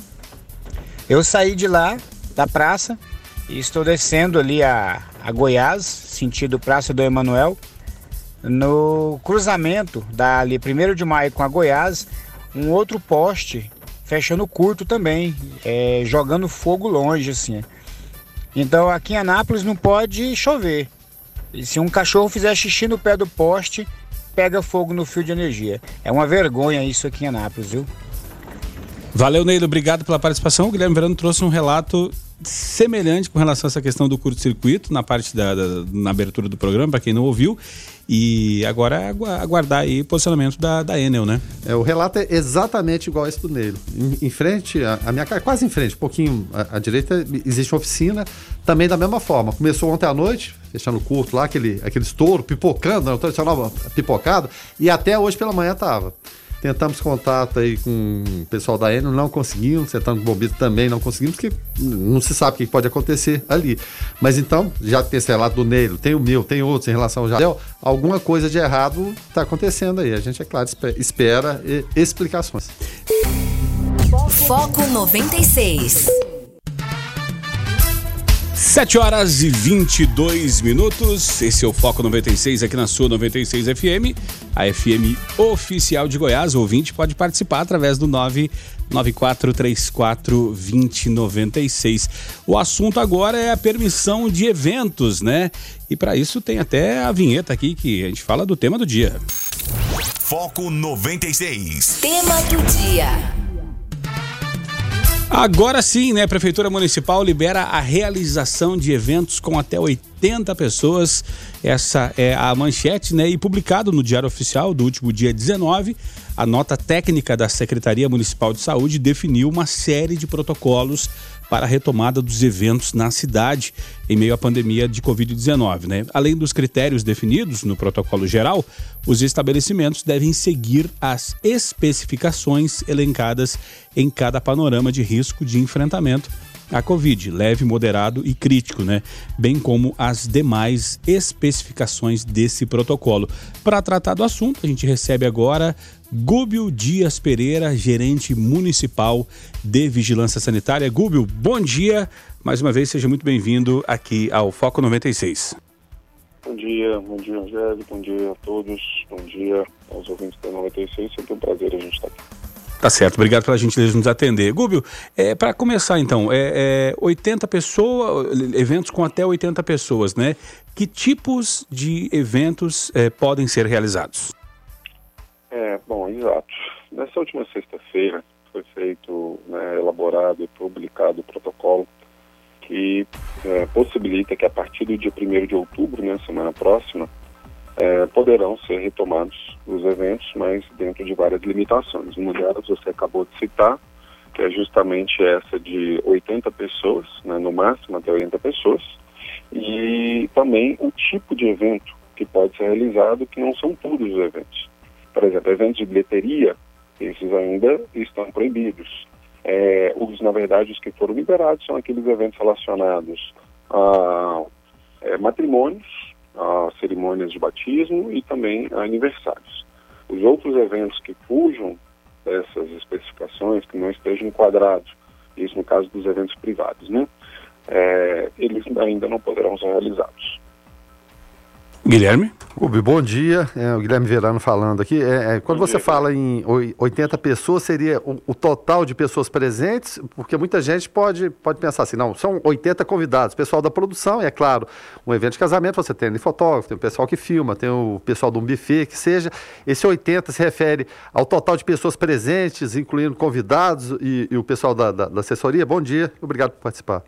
Eu saí de lá, da praça, e estou descendo ali a, a Goiás, sentido Praça do Emanuel. No cruzamento da ali 1 de maio com a Goiás, um outro poste fechando curto também, é, jogando fogo longe assim. Então aqui em Anápolis não pode chover. E se um cachorro fizer xixi no pé do poste, pega fogo no fio de energia. É uma vergonha isso aqui em Anápolis, viu? Valeu, Neilo. Obrigado pela participação. O Guilherme Verano trouxe um relato semelhante com relação a essa questão do curto-circuito na parte da, da, na abertura do programa, para quem não ouviu. E agora é aguardar aí posicionamento da, da Enel, né? É, o relato é exatamente igual a esse do Neilo. Em, em frente, a, a, minha casa, quase em frente, um pouquinho à, à, direita, existe uma oficina, também da mesma forma. Começou ontem à noite, fechando curto lá, aquele, aquele estouro, pipocando, né, tradicional pipocado, e até hoje pela manhã tava. Tentamos contato aí com o pessoal da Enel, não conseguimos. Tentando com o Bombito também não conseguimos, porque não se sabe o que pode acontecer ali. Mas então, já tem esse relato do Neilo, tem o meu, tem outros em relação ao Jardel, alguma coisa de errado está acontecendo aí. A gente, é claro, espera explicações. Foco 96. 7 horas e 22 minutos. Esse é o Foco 96 aqui na sua 96 FM, a FM oficial de Goiás. O ouvinte pode participar através do 99434 2096. O assunto agora é a permissão de eventos, né? E para isso tem até a vinheta aqui que a gente fala do tema do dia. Foco 96. Tema do dia. Agora sim, né? A Prefeitura Municipal libera a realização de eventos com até 80 pessoas. Essa é a manchete, né? E publicado no Diário Oficial do último dia 19, a nota técnica da Secretaria Municipal de Saúde definiu uma série de protocolos para a retomada dos eventos na cidade em meio à pandemia de Covid-19. Né? Além dos critérios definidos no protocolo geral, os estabelecimentos devem seguir as especificações elencadas em cada panorama de risco de enfrentamento à Covid, leve, moderado e crítico, né? Bem como as demais especificações desse protocolo. Para tratar do assunto, a gente recebe agora Gúbio Dias Pereira, gerente municipal de Vigilância Sanitária. Gúbio, bom dia. Mais uma vez, seja muito bem-vindo aqui ao Foco 96. Bom dia, bom dia, Angélica, bom dia a todos, bom dia aos ouvintes da 96, sempre um prazer a gente estar aqui. Tá certo, obrigado pela gentileza de nos atender. Gúbio, é, para começar então, é, é 80 pessoas, eventos com até 80 pessoas, né? Que tipos de eventos é, podem ser realizados? É, bom, exato. Nessa última sexta-feira foi feito, né, elaborado e publicado o protocolo que é, possibilita que a partir do dia 1 de outubro, né, semana próxima, é, poderão ser retomados os eventos, mas dentro de várias limitações. Uma delas você acabou de citar, que é justamente essa de 80 pessoas, né, no máximo até 80 pessoas, e também o tipo de evento que pode ser realizado, que não são todos os eventos. Por exemplo, eventos de bilheteria, esses ainda estão proibidos. É, os, na verdade, os que foram liberados são aqueles eventos relacionados a é, matrimônios, a cerimônias de batismo e também a aniversários. Os outros eventos que fujam dessas especificações, que não estejam enquadrados, isso no caso dos eventos privados, né? É, eles ainda não poderão ser realizados. Guilherme? Ubi, bom dia. É, o Guilherme Verano falando aqui. É, é, quando bom você dia, fala em 80 pessoas, seria o, o, total de pessoas presentes? Porque muita gente pode, pode pensar assim, não, são 80 convidados. Pessoal da produção, e é claro, um evento de casamento, você tem fotógrafo, tem o pessoal que filma, tem o pessoal de um buffet, que seja. Esse 80 se refere ao total de pessoas presentes, incluindo convidados e, e o pessoal da, da, da assessoria. Bom dia, obrigado por participar.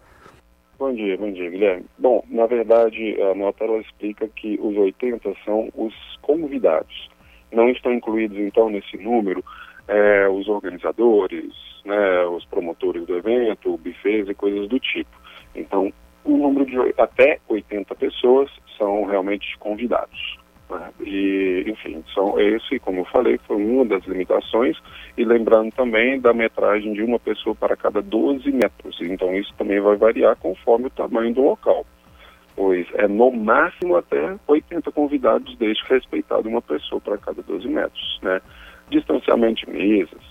Bom dia, bom dia, Guilherme. Bom, na verdade, a nota ela explica que os 80 são os convidados. Não estão incluídos, então, nesse número é, os organizadores, né, os promotores do evento, bufês e coisas do tipo. Então, o número de até 80 pessoas são realmente convidados. Né? E, enfim, são esse, como eu falei, foi uma das limitações. E lembrando também da metragem de uma pessoa para cada 12 metros. Então, isso também vai variar conforme o tamanho do local. Pois é no máximo até 80 convidados, desde respeitado uma pessoa para cada 12 metros. Né? Distanciamento de mesas,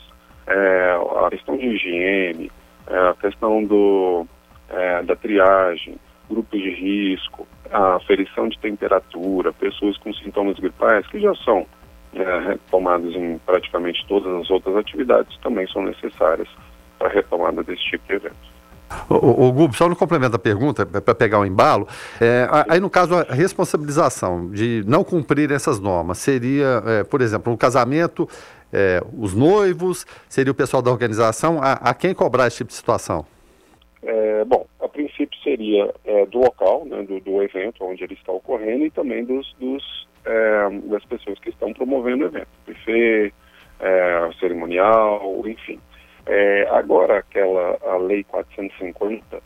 é, a questão de higiene, é, a questão do, é, da triagem, grupos de risco, a aferição de temperatura, pessoas com sintomas gripais, que já são é, retomadas em praticamente todas as outras atividades, também são necessárias para a retomada desse tipo de evento. O, o Gubo, só no complemento da pergunta, para pegar o embalo, é, aí no caso a responsabilização de não cumprir essas normas seria, é, por exemplo, um casamento, é, os noivos, seria o pessoal da organização, a, a quem cobrar esse tipo de situação? É, bom, a princípio seria é, do local, né, do, do, evento onde ele está ocorrendo e também dos, dos é, das pessoas que estão promovendo o evento, buffet, é, cerimonial, enfim. É, agora, aquela a lei 450,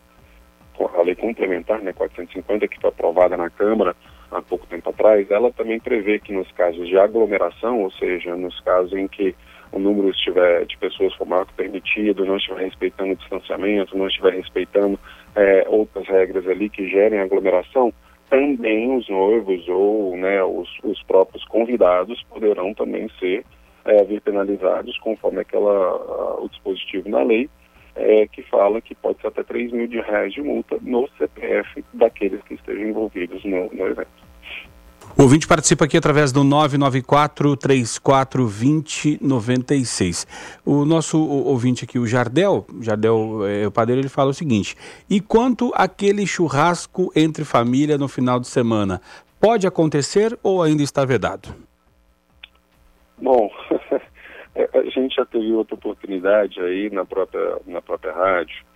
a lei complementar, né, 450, que foi aprovada na Câmara há pouco tempo atrás, ela também prevê que nos casos de aglomeração, ou seja, nos casos em que o número estiver de pessoas for maior que permitido, não estiver respeitando o distanciamento, não estiver respeitando é, outras regras ali que gerem aglomeração, também os noivos ou né, os, os próprios convidados poderão também ser é, vir penalizados conforme aquela, o dispositivo na lei é, que fala que pode ser até 3 mil de reais de multa no CPF daqueles que estejam envolvidos no, no evento. O ouvinte participa aqui através do 994-34-2096. O nosso ouvinte aqui, o Jardel, Jardel é, o padeiro, ele fala o seguinte: e quanto aquele churrasco entre família no final de semana? Pode acontecer ou ainda está vedado? Bom, [laughs] a gente já teve outra oportunidade aí na própria, na própria rádio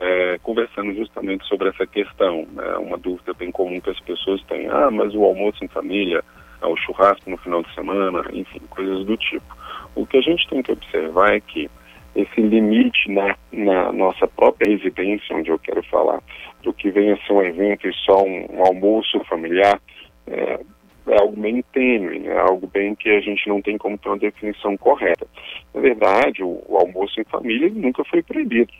é, conversando justamente sobre essa questão. Né? Uma dúvida bem comum que as pessoas têm: ah, mas o almoço em família, é o churrasco no final de semana, enfim, coisas do tipo. O que a gente tem que observar é que esse limite na, na nossa própria residência, onde eu quero falar, do que venha a ser um evento e só um, um almoço familiar, é, é algo bem tênue, né? algo bem que a gente não tem como ter uma definição correta. Na verdade, o, o almoço em família nunca foi proibido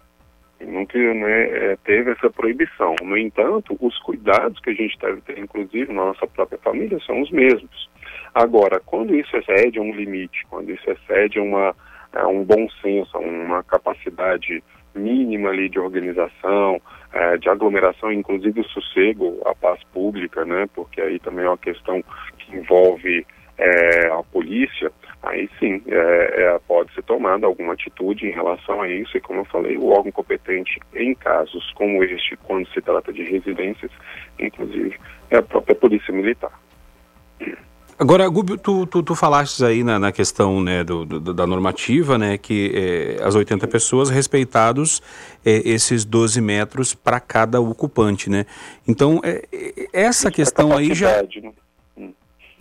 nunca né, é, teve essa proibição. No entanto, os cuidados que a gente deve ter, inclusive na nossa própria família, são os mesmos. Agora, quando isso excede um limite, quando isso excede uma, é, um bom senso, uma capacidade mínima ali de organização, é, de aglomeração, inclusive o sossego, a paz pública, né? Porque aí também é uma questão que envolve é, a polícia, aí sim é, é, pode ser tomada alguma atitude em relação a isso. E como eu falei, o órgão competente em casos como este, quando se trata de residências, inclusive, é a própria Polícia Militar. Agora, Gubio, tu, tu, tu falaste aí na, na questão né, do, do, da normativa, né, que é, as 80 pessoas respeitados é, esses 12 metros para cada ocupante, né? Então, é, essa questão aí já... Né?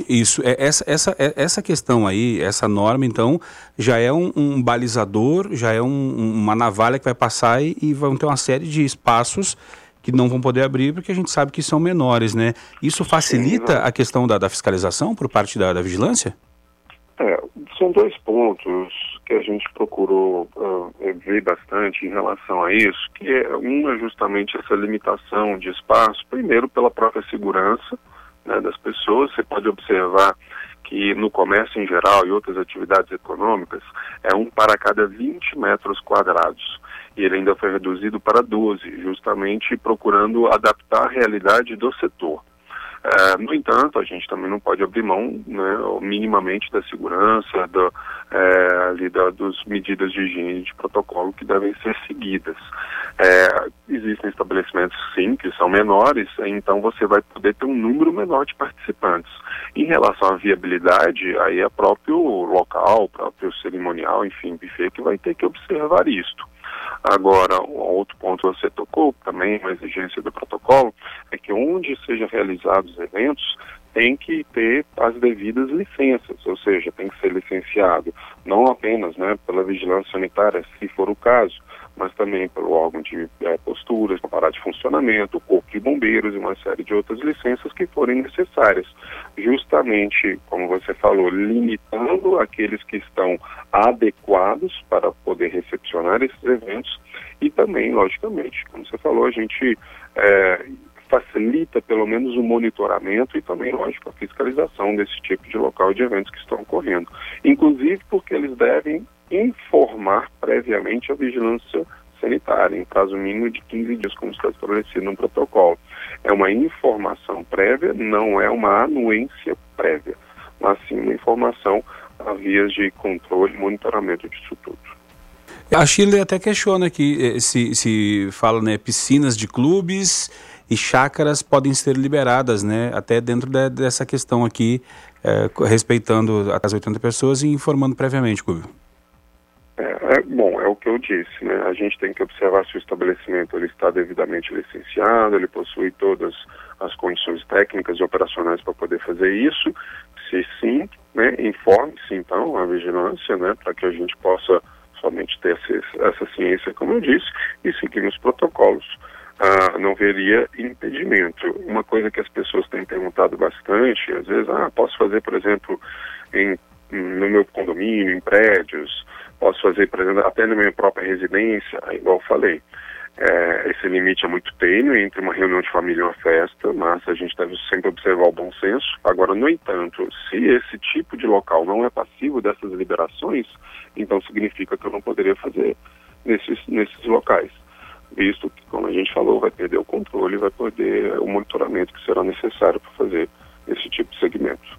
Isso, é, essa, essa, é, essa questão aí, essa norma, então, já é um, um balizador, já é um, uma navalha que vai passar e, e vão ter uma série de espaços que não vão poder abrir porque a gente sabe que são menores, né? Isso facilita a questão da, da fiscalização por parte da, da vigilância? É, são dois pontos que a gente procurou uh, ver bastante em relação a isso, que é uma é justamente essa limitação de espaço, primeiro pela própria segurança, né, das pessoas. Você pode observar que no comércio em geral e outras atividades econômicas é um para cada 20 metros quadrados. E ele ainda foi reduzido para 12, justamente procurando adaptar a realidade do setor. É, no entanto, a gente também não pode abrir mão né, minimamente da segurança, do, é, ali da, dos medidas de higiene de protocolo que devem ser seguidas. É, existem estabelecimentos, sim, que são menores, então você vai poder ter um número menor de participantes. Em relação à viabilidade, aí é próprio local, próprio cerimonial, enfim, buffet, que vai ter que observar isto. Agora, outro ponto que você tocou, também uma exigência do protocolo, é que onde sejam realizados eventos, tem que ter as devidas licenças, ou seja, tem que ser licenciado não apenas né, pela vigilância sanitária, se for o caso, mas também pelo órgão de é, posturas, parar de funcionamento, corpo de bombeiros e uma série de outras licenças que forem necessárias. Justamente, como você falou, limitando aqueles que estão adequados para poder recepcionar esses eventos e também, logicamente, como você falou, a gente é, facilita pelo menos o monitoramento e também, lógico, a fiscalização desse tipo de local de eventos que estão ocorrendo. Inclusive porque eles devem informar previamente a vigilância sanitária, em prazo mínimo de 15 dias, como está estabelecido no protocolo. É uma informação prévia, não é uma anuência prévia, mas sim uma informação a vias de controle e monitoramento disso tudo. A Chile até questiona aqui eh, se, se fala né, piscinas de clubes e chácaras podem ser liberadas, né, até dentro de, dessa questão aqui, é, respeitando as 80 pessoas e informando previamente, Cúbio. É, é, bom, é o que eu disse, né? A gente tem que observar se o estabelecimento ele está devidamente licenciado, ele possui todas as condições técnicas e operacionais para poder fazer isso. Se sim, né, informe-se então a vigilância, né, para que a gente possa somente ter essa, essa ciência, como eu disse, e seguir os protocolos. Ah, não veria impedimento. Uma coisa que as pessoas têm perguntado bastante, às vezes, ah, posso fazer, por exemplo, em, no meu condomínio, em prédios, posso fazer, por exemplo, até na minha própria residência, igual falei. É, esse limite é muito tênue entre uma reunião de família e uma festa, mas a gente deve sempre observar o bom senso. Agora, no entanto, se esse tipo de local não é passivo dessas liberações, então significa que eu não poderia fazer nesses, nesses locais. Visto que, como a gente falou, vai perder o controle, vai perder o monitoramento que será necessário para fazer esse tipo de segmento.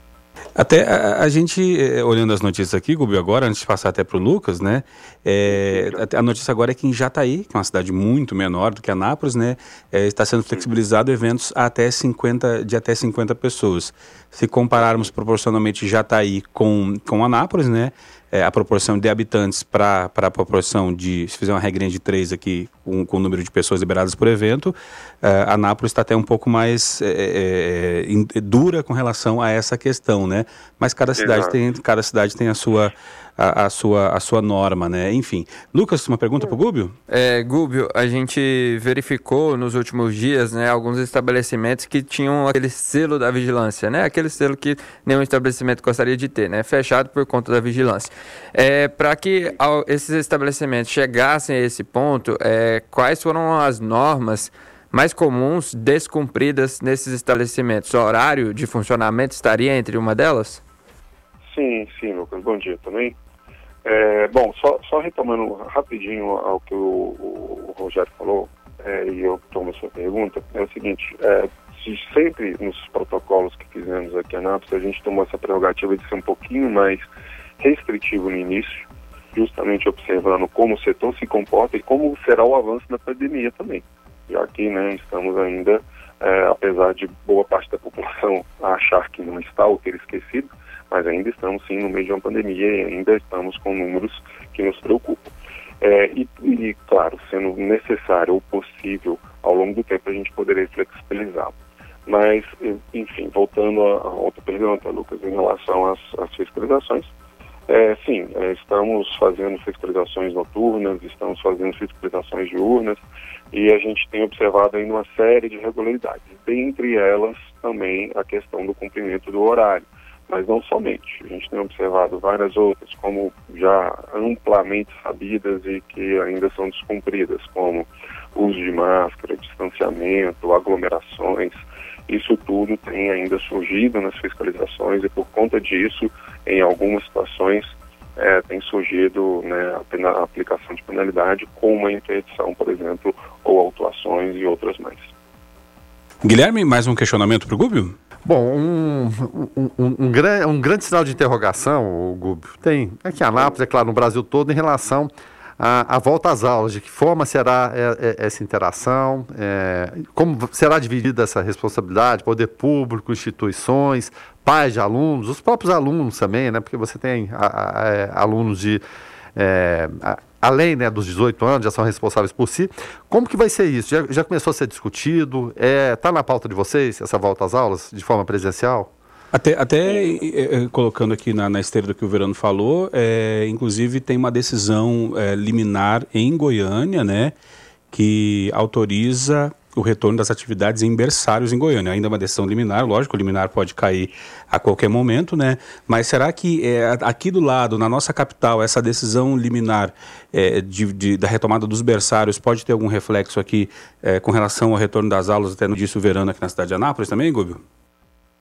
Até a, a gente, eh, olhando as notícias aqui, Gubi, agora, antes de passar até para o Lucas, né? É, a, a notícia agora é que em Jataí, que é uma cidade muito menor do que Anápolis, né? É, está sendo flexibilizado eventos até 50, de até 50 pessoas. Se compararmos proporcionalmente Jataí com, com Anápolis, né? É, a proporção de habitantes para a proporção de, se fizer uma regrinha de três aqui, com, com o número de pessoas liberadas por evento, é, Anápolis está até um pouco mais é, é dura com relação a essa questão, né? Mas cada cidade, tem, cada cidade tem a sua a, a, sua, a sua norma, né? Enfim. Lucas, uma pergunta para o Gúbio? É, Gúbio, a gente verificou nos últimos dias, né, alguns estabelecimentos que tinham aquele selo da vigilância, né? Aquele selo que nenhum estabelecimento gostaria de ter, né? Fechado por conta da vigilância. É, para que ao, esses estabelecimentos chegassem a esse ponto, é, quais foram as normas mais comuns descumpridas nesses estabelecimentos? O horário de funcionamento estaria entre uma delas? Sim, sim, Lucas. Bom dia também. É, bom, só, só, retomando rapidinho ao que o, o Rogério falou, é, e eu tomo sua pergunta, é o seguinte, é, se sempre nos protocolos que fizemos aqui na Anápolis, a gente tomou essa prerrogativa de ser um pouquinho mais restritivo no início, justamente observando como o setor se comporta e como será o avanço da pandemia também, já que né, estamos ainda, é, apesar de boa parte da população [laughs] achar que não está ou ter esquecido, mas ainda estamos sim no meio de uma pandemia e ainda estamos com números que nos preocupam. É, e, e, claro, sendo necessário ou possível, ao longo do tempo a gente poderia flexibilizar. Mas, enfim, voltando a, outra pergunta, Lucas, em relação às, às fiscalizações, é, sim, é, estamos fazendo fiscalizações noturnas, estamos fazendo fiscalizações diurnas e a gente tem observado ainda uma série de irregularidades, dentre elas também a questão do cumprimento do horário mas não somente. A gente tem observado várias outras, como já amplamente sabidas e que ainda são descumpridas, como uso de máscara, distanciamento, aglomerações. Isso tudo tem ainda surgido nas fiscalizações e por conta disso, em algumas situações, é, tem surgido né, a, aplicação de penalidade com uma interdição, por exemplo, ou autuações e outras mais. Guilherme, mais um questionamento para o Gúbio? Bom, um, um, um, um, grande, um grande sinal de interrogação, o Gúbio, tem aqui em Anápolis, é claro, no Brasil todo, em relação à, à volta às aulas. De que forma será é, é, essa interação? É, como será dividida essa responsabilidade? Poder público, instituições, pais de alunos, os próprios alunos também, né? Porque você tem a, a, é, alunos de é, além né, dos 18 anos, já são responsáveis por si. Como que vai ser isso? Já, já começou a ser discutido? Está é, tá na pauta de vocês, essa volta às aulas, de forma presencial? Até, até é, é, colocando aqui na, na, esteira do que o Verano falou, é, inclusive tem uma decisão é, liminar em Goiânia, né, que autoriza o retorno das atividades em berçários em Goiânia. Ainda é uma decisão liminar, lógico, o liminar pode cair a qualquer momento, né? Mas será que é, aqui do lado, na nossa capital, essa decisão liminar é, de, de, da retomada dos berçários pode ter algum reflexo aqui é, com relação ao retorno das aulas, até no disso verano aqui na cidade de Anápolis também, Gúbio?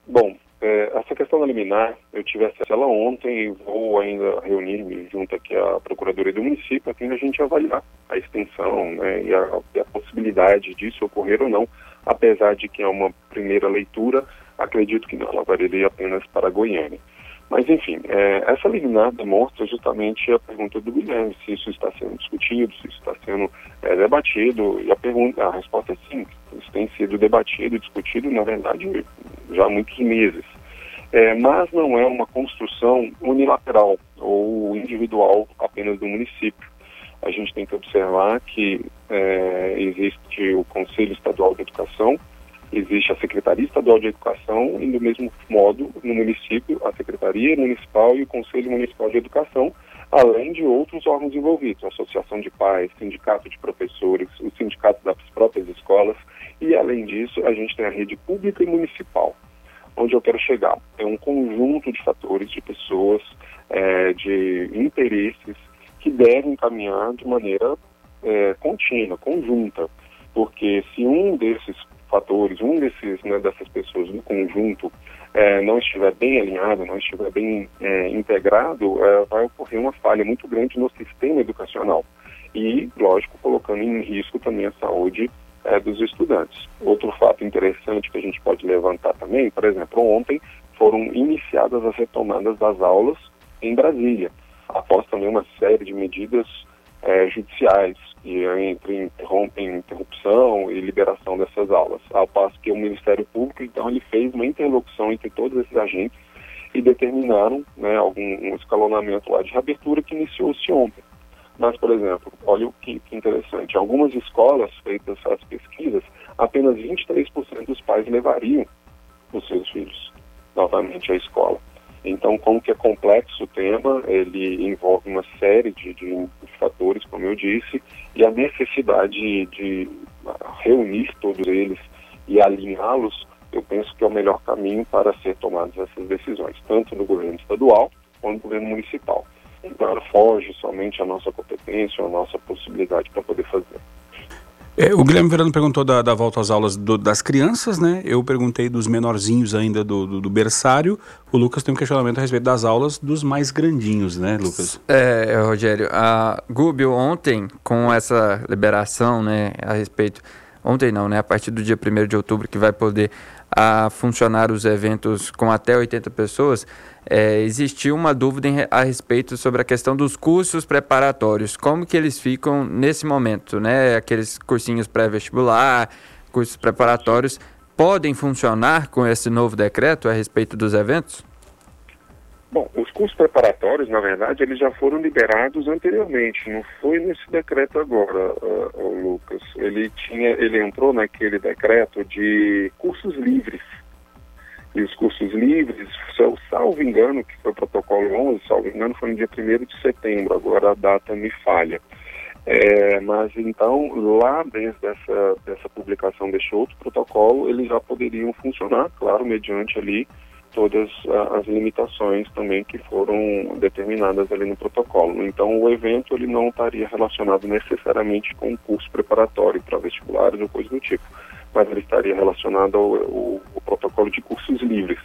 Bom, é, essa questão da liminar, eu tive acesso a ela ontem e vou ainda reunir-me junto aqui à Procuradoria do município, a fim a gente avaliar a extensão né, e, a, e, a, possibilidade disso ocorrer ou não, apesar de que é uma primeira leitura, acredito que não, ela valeria apenas para Goiânia. Mas, enfim, é, essa liminar demonstra justamente a pergunta do Guilherme, se isso está sendo discutido, se isso está sendo é, debatido, e a, pergunta, a resposta é sim, isso tem sido debatido e discutido, na verdade, já há muitos meses. É, mas não é uma construção unilateral ou individual apenas do município. A gente tem que observar que é, existe o Conselho Estadual de Educação, existe a Secretaria Estadual de Educação e, do mesmo modo, no município, a Secretaria Municipal e o Conselho Municipal de Educação, além de outros órgãos envolvidos, a Associação de Pais, Sindicato de Professores, o Sindicato das próprias escolas, e, além disso, a gente tem a rede pública e municipal. Onde eu quero chegar é um conjunto de fatores, de pessoas, é, de interesses que devem caminhar de maneira é, contínua, conjunta, porque se um desses fatores, um desses, né, dessas pessoas do conjunto é, não estiver bem alinhado, não estiver bem é, integrado, é, vai ocorrer uma falha muito grande no sistema educacional e, lógico, colocando em risco também a saúde é, dos estudantes. Outro fato interessante que a gente pode levantar também, por exemplo, ontem foram iniciadas as retomadas das aulas em Brasília, após também uma série de medidas é, judiciais que entre interrompem interrupção e liberação dessas aulas. Ao passo que o Ministério Público, então, ele fez uma interlocução entre todos esses agentes e determinaram né, algum um escalonamento lá de reabertura que iniciou-se ontem. Mas, por exemplo, olha o que, que interessante, algumas escolas feitas as pesquisas, apenas 23% dos pais levariam os seus filhos novamente à escola. Então, como que é complexo o tema, ele envolve uma série de, de fatores, como eu disse, e a necessidade de reunir todos eles e alinhá-los, eu penso que é o melhor caminho para ser tomadas essas decisões, tanto no governo estadual quanto no governo municipal. Então, foge somente a nossa competência, a nossa possibilidade para poder fazer. É, o Guilherme Verano perguntou da, da volta às aulas do, das crianças, né? Eu perguntei dos menorzinhos ainda do, do, do, berçário. O Lucas tem um questionamento a respeito das aulas dos mais grandinhos, né, Lucas? É, Rogério, a Gúbio ontem, com essa liberação, né, a respeito... Ontem não, né? A partir do dia 1 de outubro que vai poder a funcionar os eventos com até 80 pessoas, é, existiu uma dúvida a respeito sobre a questão dos cursos preparatórios. Como que eles ficam nesse momento, né? Aqueles cursinhos pré-vestibular, cursos preparatórios, podem funcionar com esse novo decreto a respeito dos eventos? Bom, os cursos preparatórios, na verdade, eles já foram liberados anteriormente, não foi nesse decreto agora, uh, Lucas. Ele tinha, ele entrou naquele decreto de cursos livres. E os cursos livres, salvo engano, que foi o protocolo 11, salvo engano, foi no dia 1 de setembro, agora a data me falha. É, mas então, lá desde essa, dessa publicação deste outro protocolo, eles já poderiam funcionar, claro, mediante ali todas as limitações também que foram determinadas ali no protocolo. Então, o evento ele não estaria relacionado necessariamente com um curso preparatório para vestibulares ou coisa do tipo, mas ele estaria relacionado ao, ao, ao protocolo de cursos livres,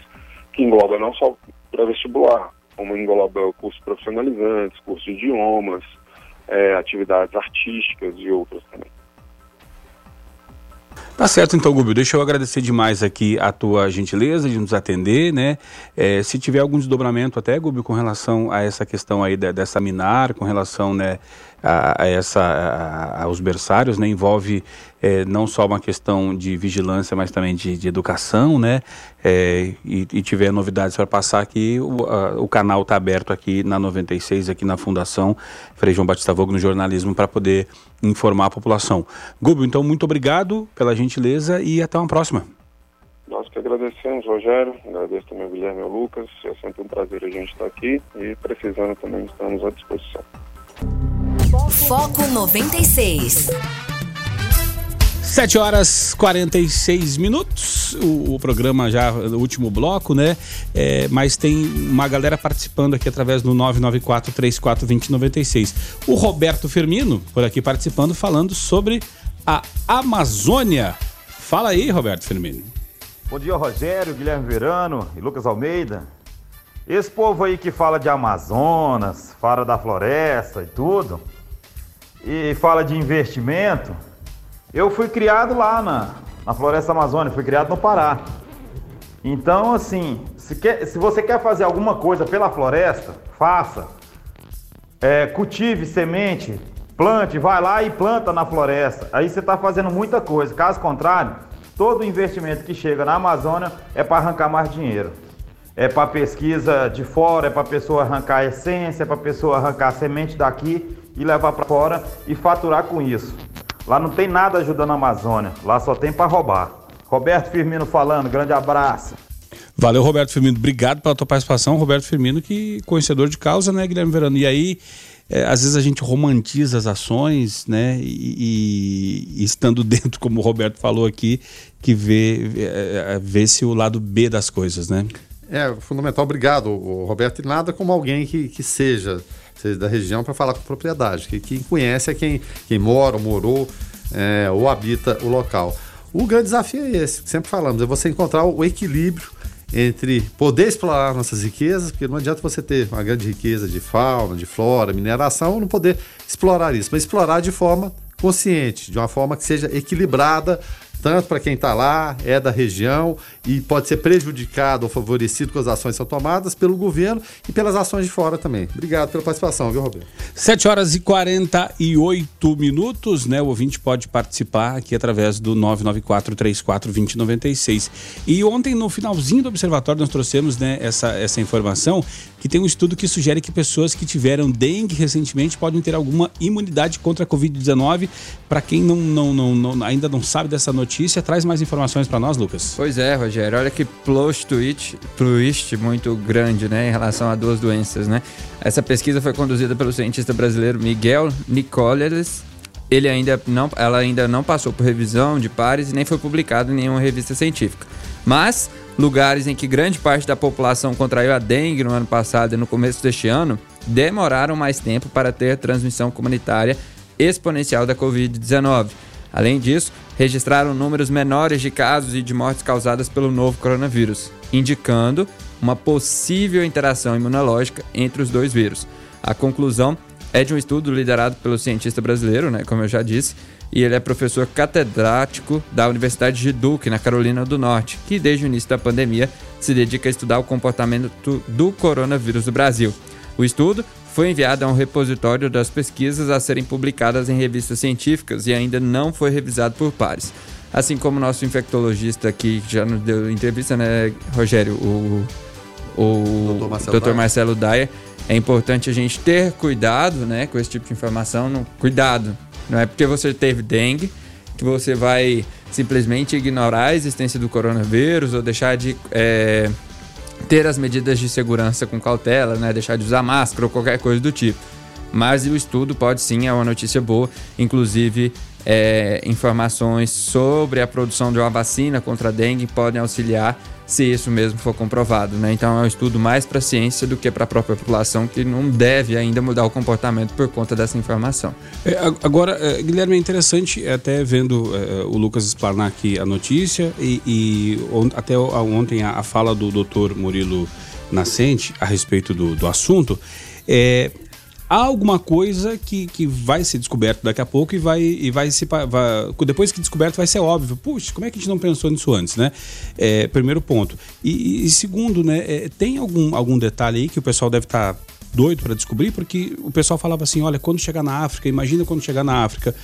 que engloba não só pré-vestibular, como engloba cursos profissionalizantes, cursos de idiomas, é, atividades artísticas e outras também. Tá certo, então, Gubio. Deixa eu agradecer demais aqui a tua gentileza de nos atender, né? É, se tiver algum desdobramento até, Gubio, com relação a essa questão aí de, dessa minar, com relação, né, a, a essa, a, aos berçários, né? Envolve é, não só uma questão de vigilância, mas também de, de educação, né? É, e, e, tiver novidades para passar aqui, o, a, o canal está aberto aqui na 96, aqui na Fundação Frei João Batista Vogo, no jornalismo, para poder informar a população. Gubio, então, muito obrigado pela gentileza e até uma próxima. Nós que agradecemos, Rogério, agradeço também o Guilherme e o Lucas, é sempre um prazer a gente estar aqui e precisando também estamos à disposição. Foco 96. 7 horas 46 minutos, o, o programa já, o último bloco, né? É, mas tem uma galera participando aqui através do 994-342096. O Roberto Firmino, por aqui participando, falando sobre a Amazônia. Fala aí, Roberto Firmino. Bom dia, Rogério, Guilherme Verano e Lucas Almeida. Esse povo aí que fala de Amazonas, fala da floresta e tudo, e fala de investimento, eu fui criado lá na, na floresta amazônica, fui criado no Pará. Então, assim, se, quer, se você quer fazer alguma coisa pela floresta, faça. É, cultive semente, plante, vai lá e planta na floresta. Aí você está fazendo muita coisa. Caso contrário, todo investimento que chega na Amazônia é para arrancar mais dinheiro. É para pesquisa de fora, é para pessoa arrancar essência, é para pessoa arrancar semente daqui e levar para fora e faturar com isso. Lá não tem nada ajudando a Amazônia, lá só tem para roubar. Roberto Firmino falando, grande abraço. Valeu, Roberto Firmino. Obrigado pela tua participação. Roberto Firmino, que conhecedor de causa, né, Guilherme Verano? E aí, é, às vezes a gente romantiza as ações, né? E, e, estando [laughs] dentro, como o Roberto falou aqui, que vê, é, vê se o lado B das coisas, né? É, fundamental. Obrigado, Roberto. E nada como alguém que, que seja, seja da região para falar com propriedade. Que quem conhece é quem, quem mora, ou morou é, ou habita o local. O grande desafio é esse, que sempre falamos, é você encontrar o equilíbrio entre poder explorar nossas riquezas, porque não adianta você ter uma grande riqueza de fauna, de flora, mineração, não poder explorar isso, mas explorar de forma consciente, de uma forma que seja equilibrada tanto para quem está lá, é da região e pode ser prejudicado ou favorecido com as ações que são tomadas pelo governo e pelas ações de fora também. Obrigado pela participação, viu, Roberto? 7 horas e 48 minutos, né? O ouvinte pode participar aqui através do 994-34-2096. E ontem, no finalzinho do observatório, nós trouxemos né, essa, essa informação que tem um estudo que sugere que pessoas que tiveram dengue recentemente podem ter alguma imunidade contra a Covid-19. Para quem não, não, não, não, ainda não sabe dessa notícia, traz mais informações para nós, Lucas. Pois é, Rogério. Olha que plot twist, twist muito grande né, em relação a duas doenças. Né? Essa pesquisa foi conduzida pelo cientista brasileiro Miguel Nicoleles ele ainda não, ela ainda não passou por revisão de pares e nem foi publicada em nenhuma revista científica. Mas lugares em que grande parte da população contraiu a dengue no ano passado e no começo deste ano demoraram mais tempo para ter transmissão comunitária exponencial da Covid-19. Além disso, registraram números menores de casos e de mortes causadas pelo novo coronavírus, indicando uma possível interação imunológica entre os dois vírus. A conclusão é de um estudo liderado pelo cientista brasileiro, né, como eu já disse, e ele é professor catedrático da Universidade de Duke, na Carolina do Norte, que desde o início da pandemia se dedica a estudar o comportamento do coronavírus no Brasil. O estudo foi enviado a um repositório das pesquisas a serem publicadas em revistas científicas e ainda não foi revisado por pares. Assim como nosso infectologista aqui já nos deu entrevista, né, Rogério, o, o Dr. Marcelo, Dr. Marcelo Dyer, é importante a gente ter cuidado né, com esse tipo de informação. Cuidado, não é porque você teve dengue que você vai simplesmente ignorar a existência do coronavírus ou deixar de é, ter as medidas de segurança com cautela, né? deixar de usar máscara ou qualquer coisa do tipo. Mas o estudo pode sim, é uma notícia boa, inclusive é, informações sobre a produção de uma vacina contra a dengue podem auxiliar se isso mesmo for comprovado. Né? Então é um estudo mais para a ciência do que para a própria população, que não deve ainda mudar o comportamento por conta dessa informação. É, agora, é, Guilherme, é interessante até vendo é, o Lucas explanar aqui a notícia e, e até ontem a, a, fala do doutor Murilo Nascente a respeito do, do assunto. É, há alguma coisa que, que vai ser descoberto daqui a pouco e vai, e vai se. Vai, depois que descoberto, vai ser óbvio. Puxa, como é que a gente não pensou nisso antes, né? É, primeiro ponto. E, e segundo, né? É, tem algum, algum detalhe aí que o pessoal deve estar. Tá doido para descobrir, porque o pessoal falava assim: olha, quando chegar na África, imagina quando chegar na África.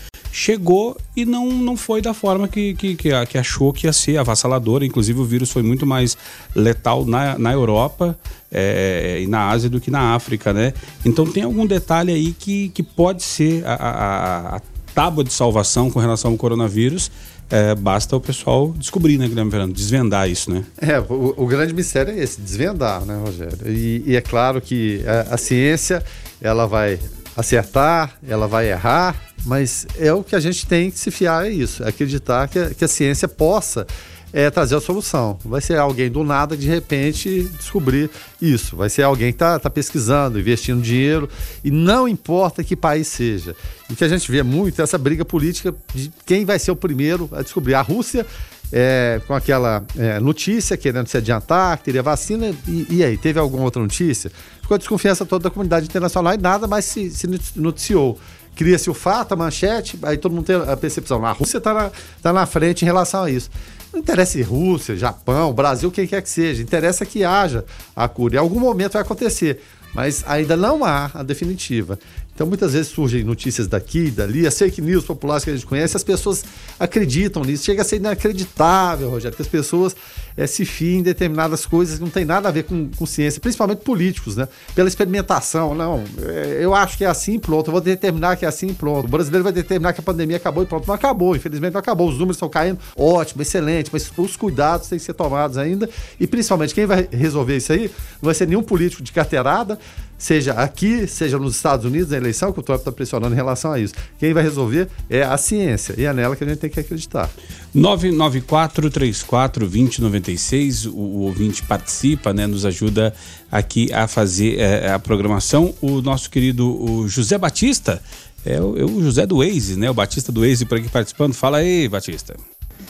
Chegou e não, não foi da forma que, que, que, achou que ia ser avassaladora. Inclusive, o vírus foi muito mais letal na, na Europa é, e na Ásia do que na África, né? Então, tem algum detalhe aí que, que pode ser a, a, a tábua de salvação com relação ao coronavírus. É, basta o pessoal descobrir, né, Guilherme Verano? Desvendar isso, né? É, o, o grande mistério é esse, desvendar, né, Rogério? E, e é claro que a, a ciência, ela vai acertar, ela vai errar, mas é o que a gente tem que se fiar é isso, é acreditar que a, que a ciência possa é, trazer a solução. Vai ser alguém do nada de repente descobrir isso. Vai ser alguém que está tá pesquisando, investindo dinheiro, e não importa que país seja. E o que a gente vê muito é essa briga política de quem vai ser o primeiro a descobrir. A Rússia é, com aquela é, notícia querendo se adiantar, que teria vacina, e, e, aí, teve alguma outra notícia? Ficou a desconfiança toda da comunidade internacional e nada mais se, se noticiou. Cria-se o fato, a manchete, aí todo mundo tem a percepção. A Rússia está na, tá na frente em relação a isso. Não interessa Rússia, Japão, Brasil, quem quer que seja. Interessa que haja a cura. Em algum momento vai acontecer, mas ainda não há a definitiva. Então, muitas vezes surgem notícias daqui e dali, as fake news populares que a gente conhece, as pessoas acreditam nisso. Chega a ser inacreditável, Rogério, que as pessoas é, se fiem em determinadas coisas que não tem nada a ver com, com ciência, principalmente políticos, né? Pela experimentação. Não, é, eu acho que é assim, pronto. Eu vou determinar que é assim, pronto. O brasileiro vai determinar que a pandemia acabou e pronto. Não acabou, infelizmente não acabou. Os números estão caindo, ótimo, excelente, mas os cuidados têm que ser tomados ainda. E principalmente, quem vai resolver isso aí não vai ser nenhum político de carteirada, seja aqui, seja nos Estados Unidos, na eleição, que o Trump está pressionando em relação a isso. Quem vai resolver é a ciência, e é nela que a gente tem que acreditar. 994-34-2096, o, o ouvinte participa, né, nos ajuda aqui a fazer é, a programação. O nosso querido o José Batista, é o, é o José do Waze, né, o Batista do Waze por aqui participando. Fala aí, Batista.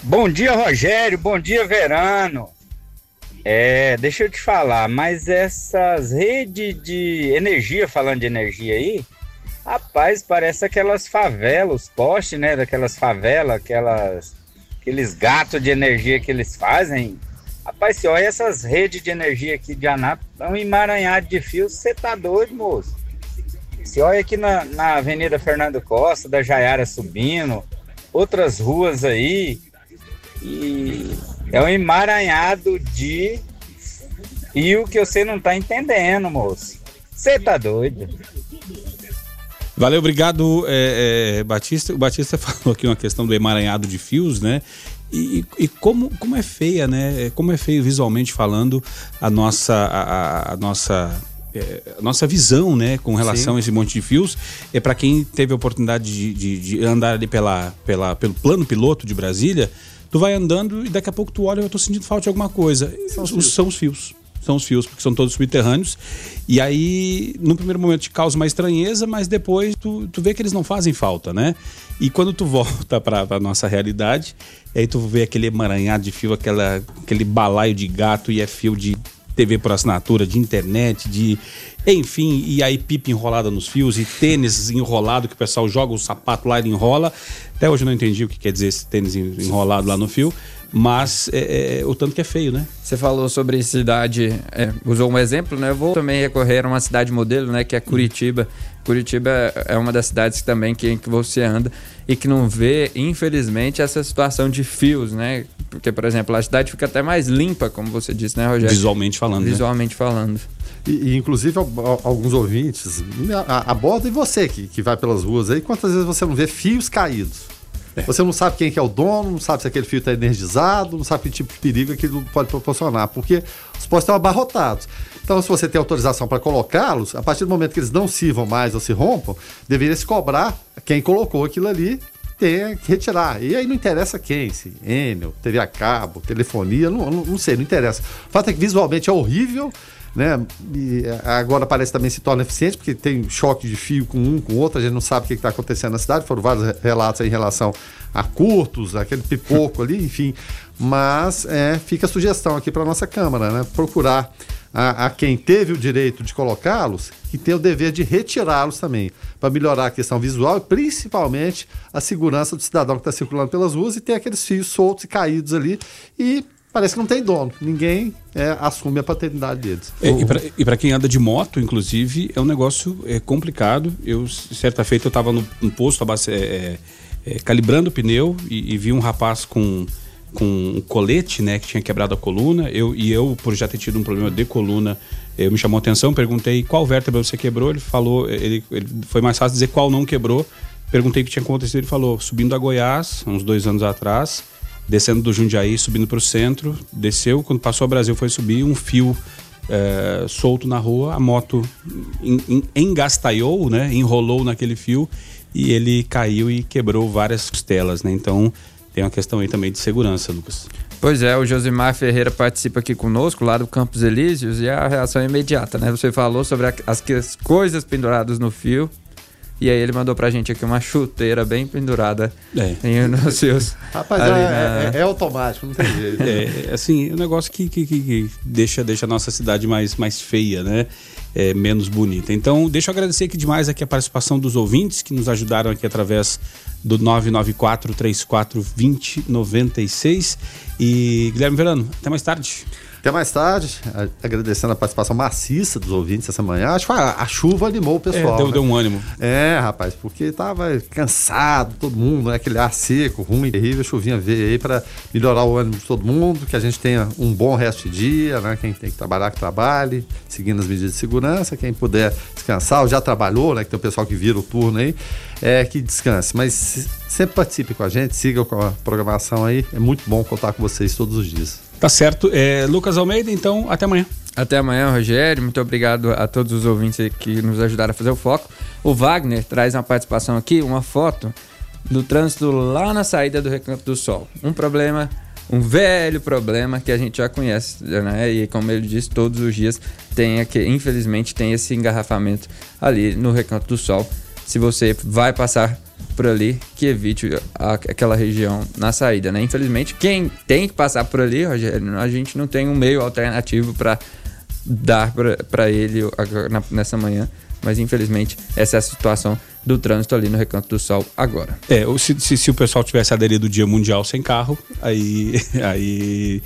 Bom dia, Rogério, bom dia, Verano. É, deixa eu te falar, mas essas redes de energia, falando de energia aí, rapaz, parece aquelas favelas, os postes, né, daquelas favelas, aquelas, aqueles gatos de energia que eles fazem. Rapaz, se olha essas redes de energia aqui de Anápolis, é um emaranhado de fios, você tá doido, moço. Se olha aqui na, na Avenida Fernando Costa, da Jaiara subindo, outras ruas aí, e é um emaranhado de fio que você não tá entendendo, moço. Você tá doido. Valeu, obrigado, é, é, Batista. O Batista [laughs] falou aqui uma questão do emaranhado de fios, né? E, e, como, como é feia, né? Como é feio visualmente falando a nossa, a, a nossa é, nossa visão, né, com relação Sim. a esse monte de fios, é para quem teve a oportunidade de, de, de, andar ali pela, pela, pelo plano piloto de Brasília, tu vai andando e daqui a pouco tu olha, eu tô sentindo falta de alguma coisa. São os, são os fios são os fios, porque são todos subterrâneos. E aí, no primeiro momento, te causa uma estranheza, mas depois tu, tu vê que eles não fazem falta, né? E quando tu [laughs] volta para a nossa realidade, aí tu vê aquele emaranhado de fio, aquela, aquele balaio de gato e é fio de TV por assinatura, de internet, de. Enfim, e aí pipa enrolada nos fios e tênis enrolado que o pessoal joga o sapato lá e enrola. Até hoje eu não entendi o que quer dizer esse tênis enrolado lá no fio. Mas é, é, o tanto que é feio, né? Você falou sobre cidade, é, usou um exemplo, né? Eu vou também recorrer a uma cidade modelo, né? Que é Curitiba. Curitiba é uma das cidades também que, que você anda e que não vê, infelizmente, essa situação de fios, né? Porque, por exemplo, a cidade fica até mais limpa, como você disse, né, Rogério? Visualmente falando. Né? Visualmente né? falando. E, e, inclusive, alguns ouvintes abordam e você que, que vai pelas ruas aí, quantas vezes você não vê fios caídos? Você não sabe quem que é o dono, não sabe se aquele fio está energizado, não sabe que tipo de perigo aquilo pode proporcionar, porque os postos estão abarrotados. Então, se você tem autorização para colocá-los, a partir do momento que eles não sirvam mais ou se rompam, deveria se cobrar quem colocou aquilo ali tem que retirar. E aí não interessa quem, se Enel, TV a cabo, telefonia, não, não, não sei, não interessa. O fato é que visualmente é horrível, né? E agora parece também se torna eficiente, porque tem choque de fio com um, com outro, a gente não sabe o que está acontecendo na cidade, foram vários relatos em relação a curtos, aquele pipoco ali, enfim. Mas é, fica a sugestão aqui para nossa Câmara, né? Procurar a, a, quem teve o direito de colocá-los e tem o dever de retirá-los também, para melhorar a questão visual e principalmente a segurança do cidadão que está circulando pelas ruas e tem aqueles fios soltos e caídos ali e parece que não tem dono. Ninguém é, assume a paternidade deles. É, e para quem anda de moto, inclusive, é um negócio é, complicado. Eu, certa feita, eu estava no, no, posto é, é, é, calibrando o pneu e, e, vi um rapaz com, com um colete, né, que tinha quebrado a coluna. Eu, e eu, por já ter tido um problema de coluna, eu me chamou a atenção, perguntei qual vértebra você quebrou. Ele falou, ele, ele foi mais fácil dizer qual não quebrou Perguntei o que tinha acontecido, ele falou, subindo a Goiás, uns dois anos atrás, descendo do Jundiaí, subindo para o centro, desceu, quando passou o Brasil foi subir, um fio é, solto na rua, a moto en, en, engastaiou, né, enrolou naquele fio e ele caiu e quebrou várias costelas, né? Então tem uma questão aí também de segurança, Lucas. Pois é, o Josimar Ferreira participa aqui conosco, lá do Campos Elíseos, e a reação é imediata, né? Você falou sobre as coisas penduradas no fio, e aí ele mandou pra gente aqui uma chuteira bem pendurada é. em nos seus. Rapaz, é, na... é, é, automático, não tem jeito. É, assim, é um negócio que, que, que, deixa, deixa a nossa cidade mais, mais feia, né? É, menos bonita. Então, deixa eu agradecer aqui demais aqui a participação dos ouvintes que nos ajudaram aqui através do 994 34 2096 e Guilherme Verano, até mais tarde. Até mais tarde, agradecendo a participação maciça dos ouvintes essa manhã. Acho que a, chuva animou o pessoal. É, deu, né? deu, um ânimo. É, rapaz, porque tava cansado, todo mundo, né? Aquele ar seco, ruim, terrível. A chuvinha veio aí para melhorar o ânimo de todo mundo, que a gente tenha um bom resto de dia, né? Quem tem que trabalhar, que trabalhe, seguindo as medidas de segurança. Quem puder descansar, ou já trabalhou, né? Que tem o pessoal que vira o turno aí, é que descanse. Mas sempre participe com a gente, siga com a programação aí. É muito bom contar com vocês todos os dias. Tá certo. É, Lucas Almeida, então, até amanhã. Até amanhã, Rogério. Muito obrigado a todos os ouvintes que nos ajudaram a fazer o foco. O Wagner traz uma participação aqui, uma foto do trânsito lá na saída do Recanto do Sol. Um problema, um velho problema que a gente já conhece, né? E como ele disse, todos os dias tem aqui, infelizmente, tem esse engarrafamento ali no Recanto do Sol. Se você vai passar por ali que evite a, aquela região na saída, né? Infelizmente, quem tem que passar por ali, Rogério, a gente não tem um meio alternativo para dar para ele nessa manhã. Mas infelizmente essa é a situação do trânsito ali no Recanto do Sol agora. É, se, se, se o pessoal tivesse aderido o Dia Mundial sem carro, aí, [laughs] aí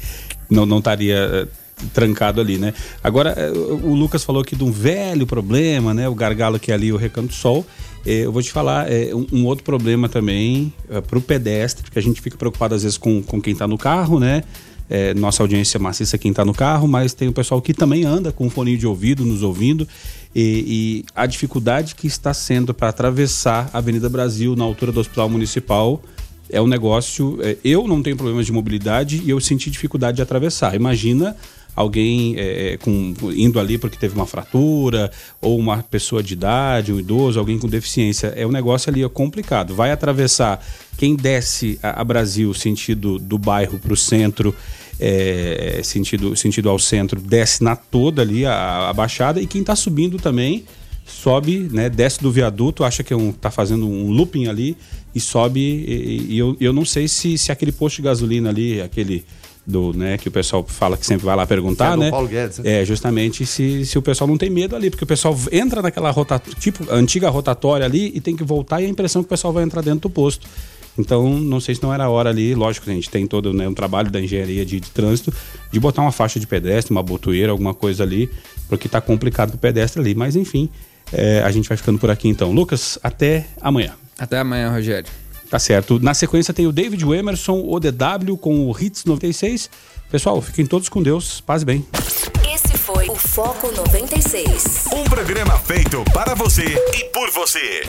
não, não estaria eh, trancado ali, né? Agora, eh, o Lucas falou aqui de um velho problema, né? O gargalo que é ali o Recanto do Sol. É, eu vou te falar, é, um, outro problema também é, para o pedestre, porque a gente fica preocupado às vezes com, com quem está no carro, né? É, nossa audiência maciça quem está no carro, mas tem o pessoal que também anda com um fone de ouvido nos ouvindo e, e a dificuldade que está sendo para atravessar a Avenida Brasil na altura do Hospital Municipal é um negócio. É, eu não tenho problemas de mobilidade e eu senti dificuldade de atravessar. Imagina alguém é, é, com, indo ali porque teve uma fratura, ou uma pessoa de idade, um idoso, alguém com deficiência. É um negócio ali é complicado. Vai atravessar quem desce a, a Brasil, sentido do bairro para o centro, é, sentido, sentido ao centro, desce na toda ali a, a baixada, e quem está subindo também sobe, né, desce do viaduto, acha que é um, tá fazendo um looping ali e sobe. E, e eu, eu não sei se, se aquele posto de gasolina ali, aquele do, né, que o pessoal fala que sempre vai lá perguntar, é né? Paulo Guedes, né? É, justamente se, se o pessoal não tem medo ali, porque o pessoal entra naquela rotatória, tipo, antiga rotatória ali e tem que voltar e a impressão que o pessoal vai entrar dentro do posto. Então, não sei se não era hora ali, lógico, a gente tem todo né, um trabalho da engenharia de, de, trânsito, de botar uma faixa de pedestre, uma botoeira, alguma coisa ali, porque tá complicado pro pedestre ali. Mas enfim, é, a gente vai ficando por aqui então. Lucas, até amanhã. Até amanhã, Rogério. Tá certo. Na sequência tem o David Emerson, ODW, com o Hits 96. Pessoal, fiquem todos com Deus. Paz e bem. Esse foi o Foco 96. Um programa feito para você e por você.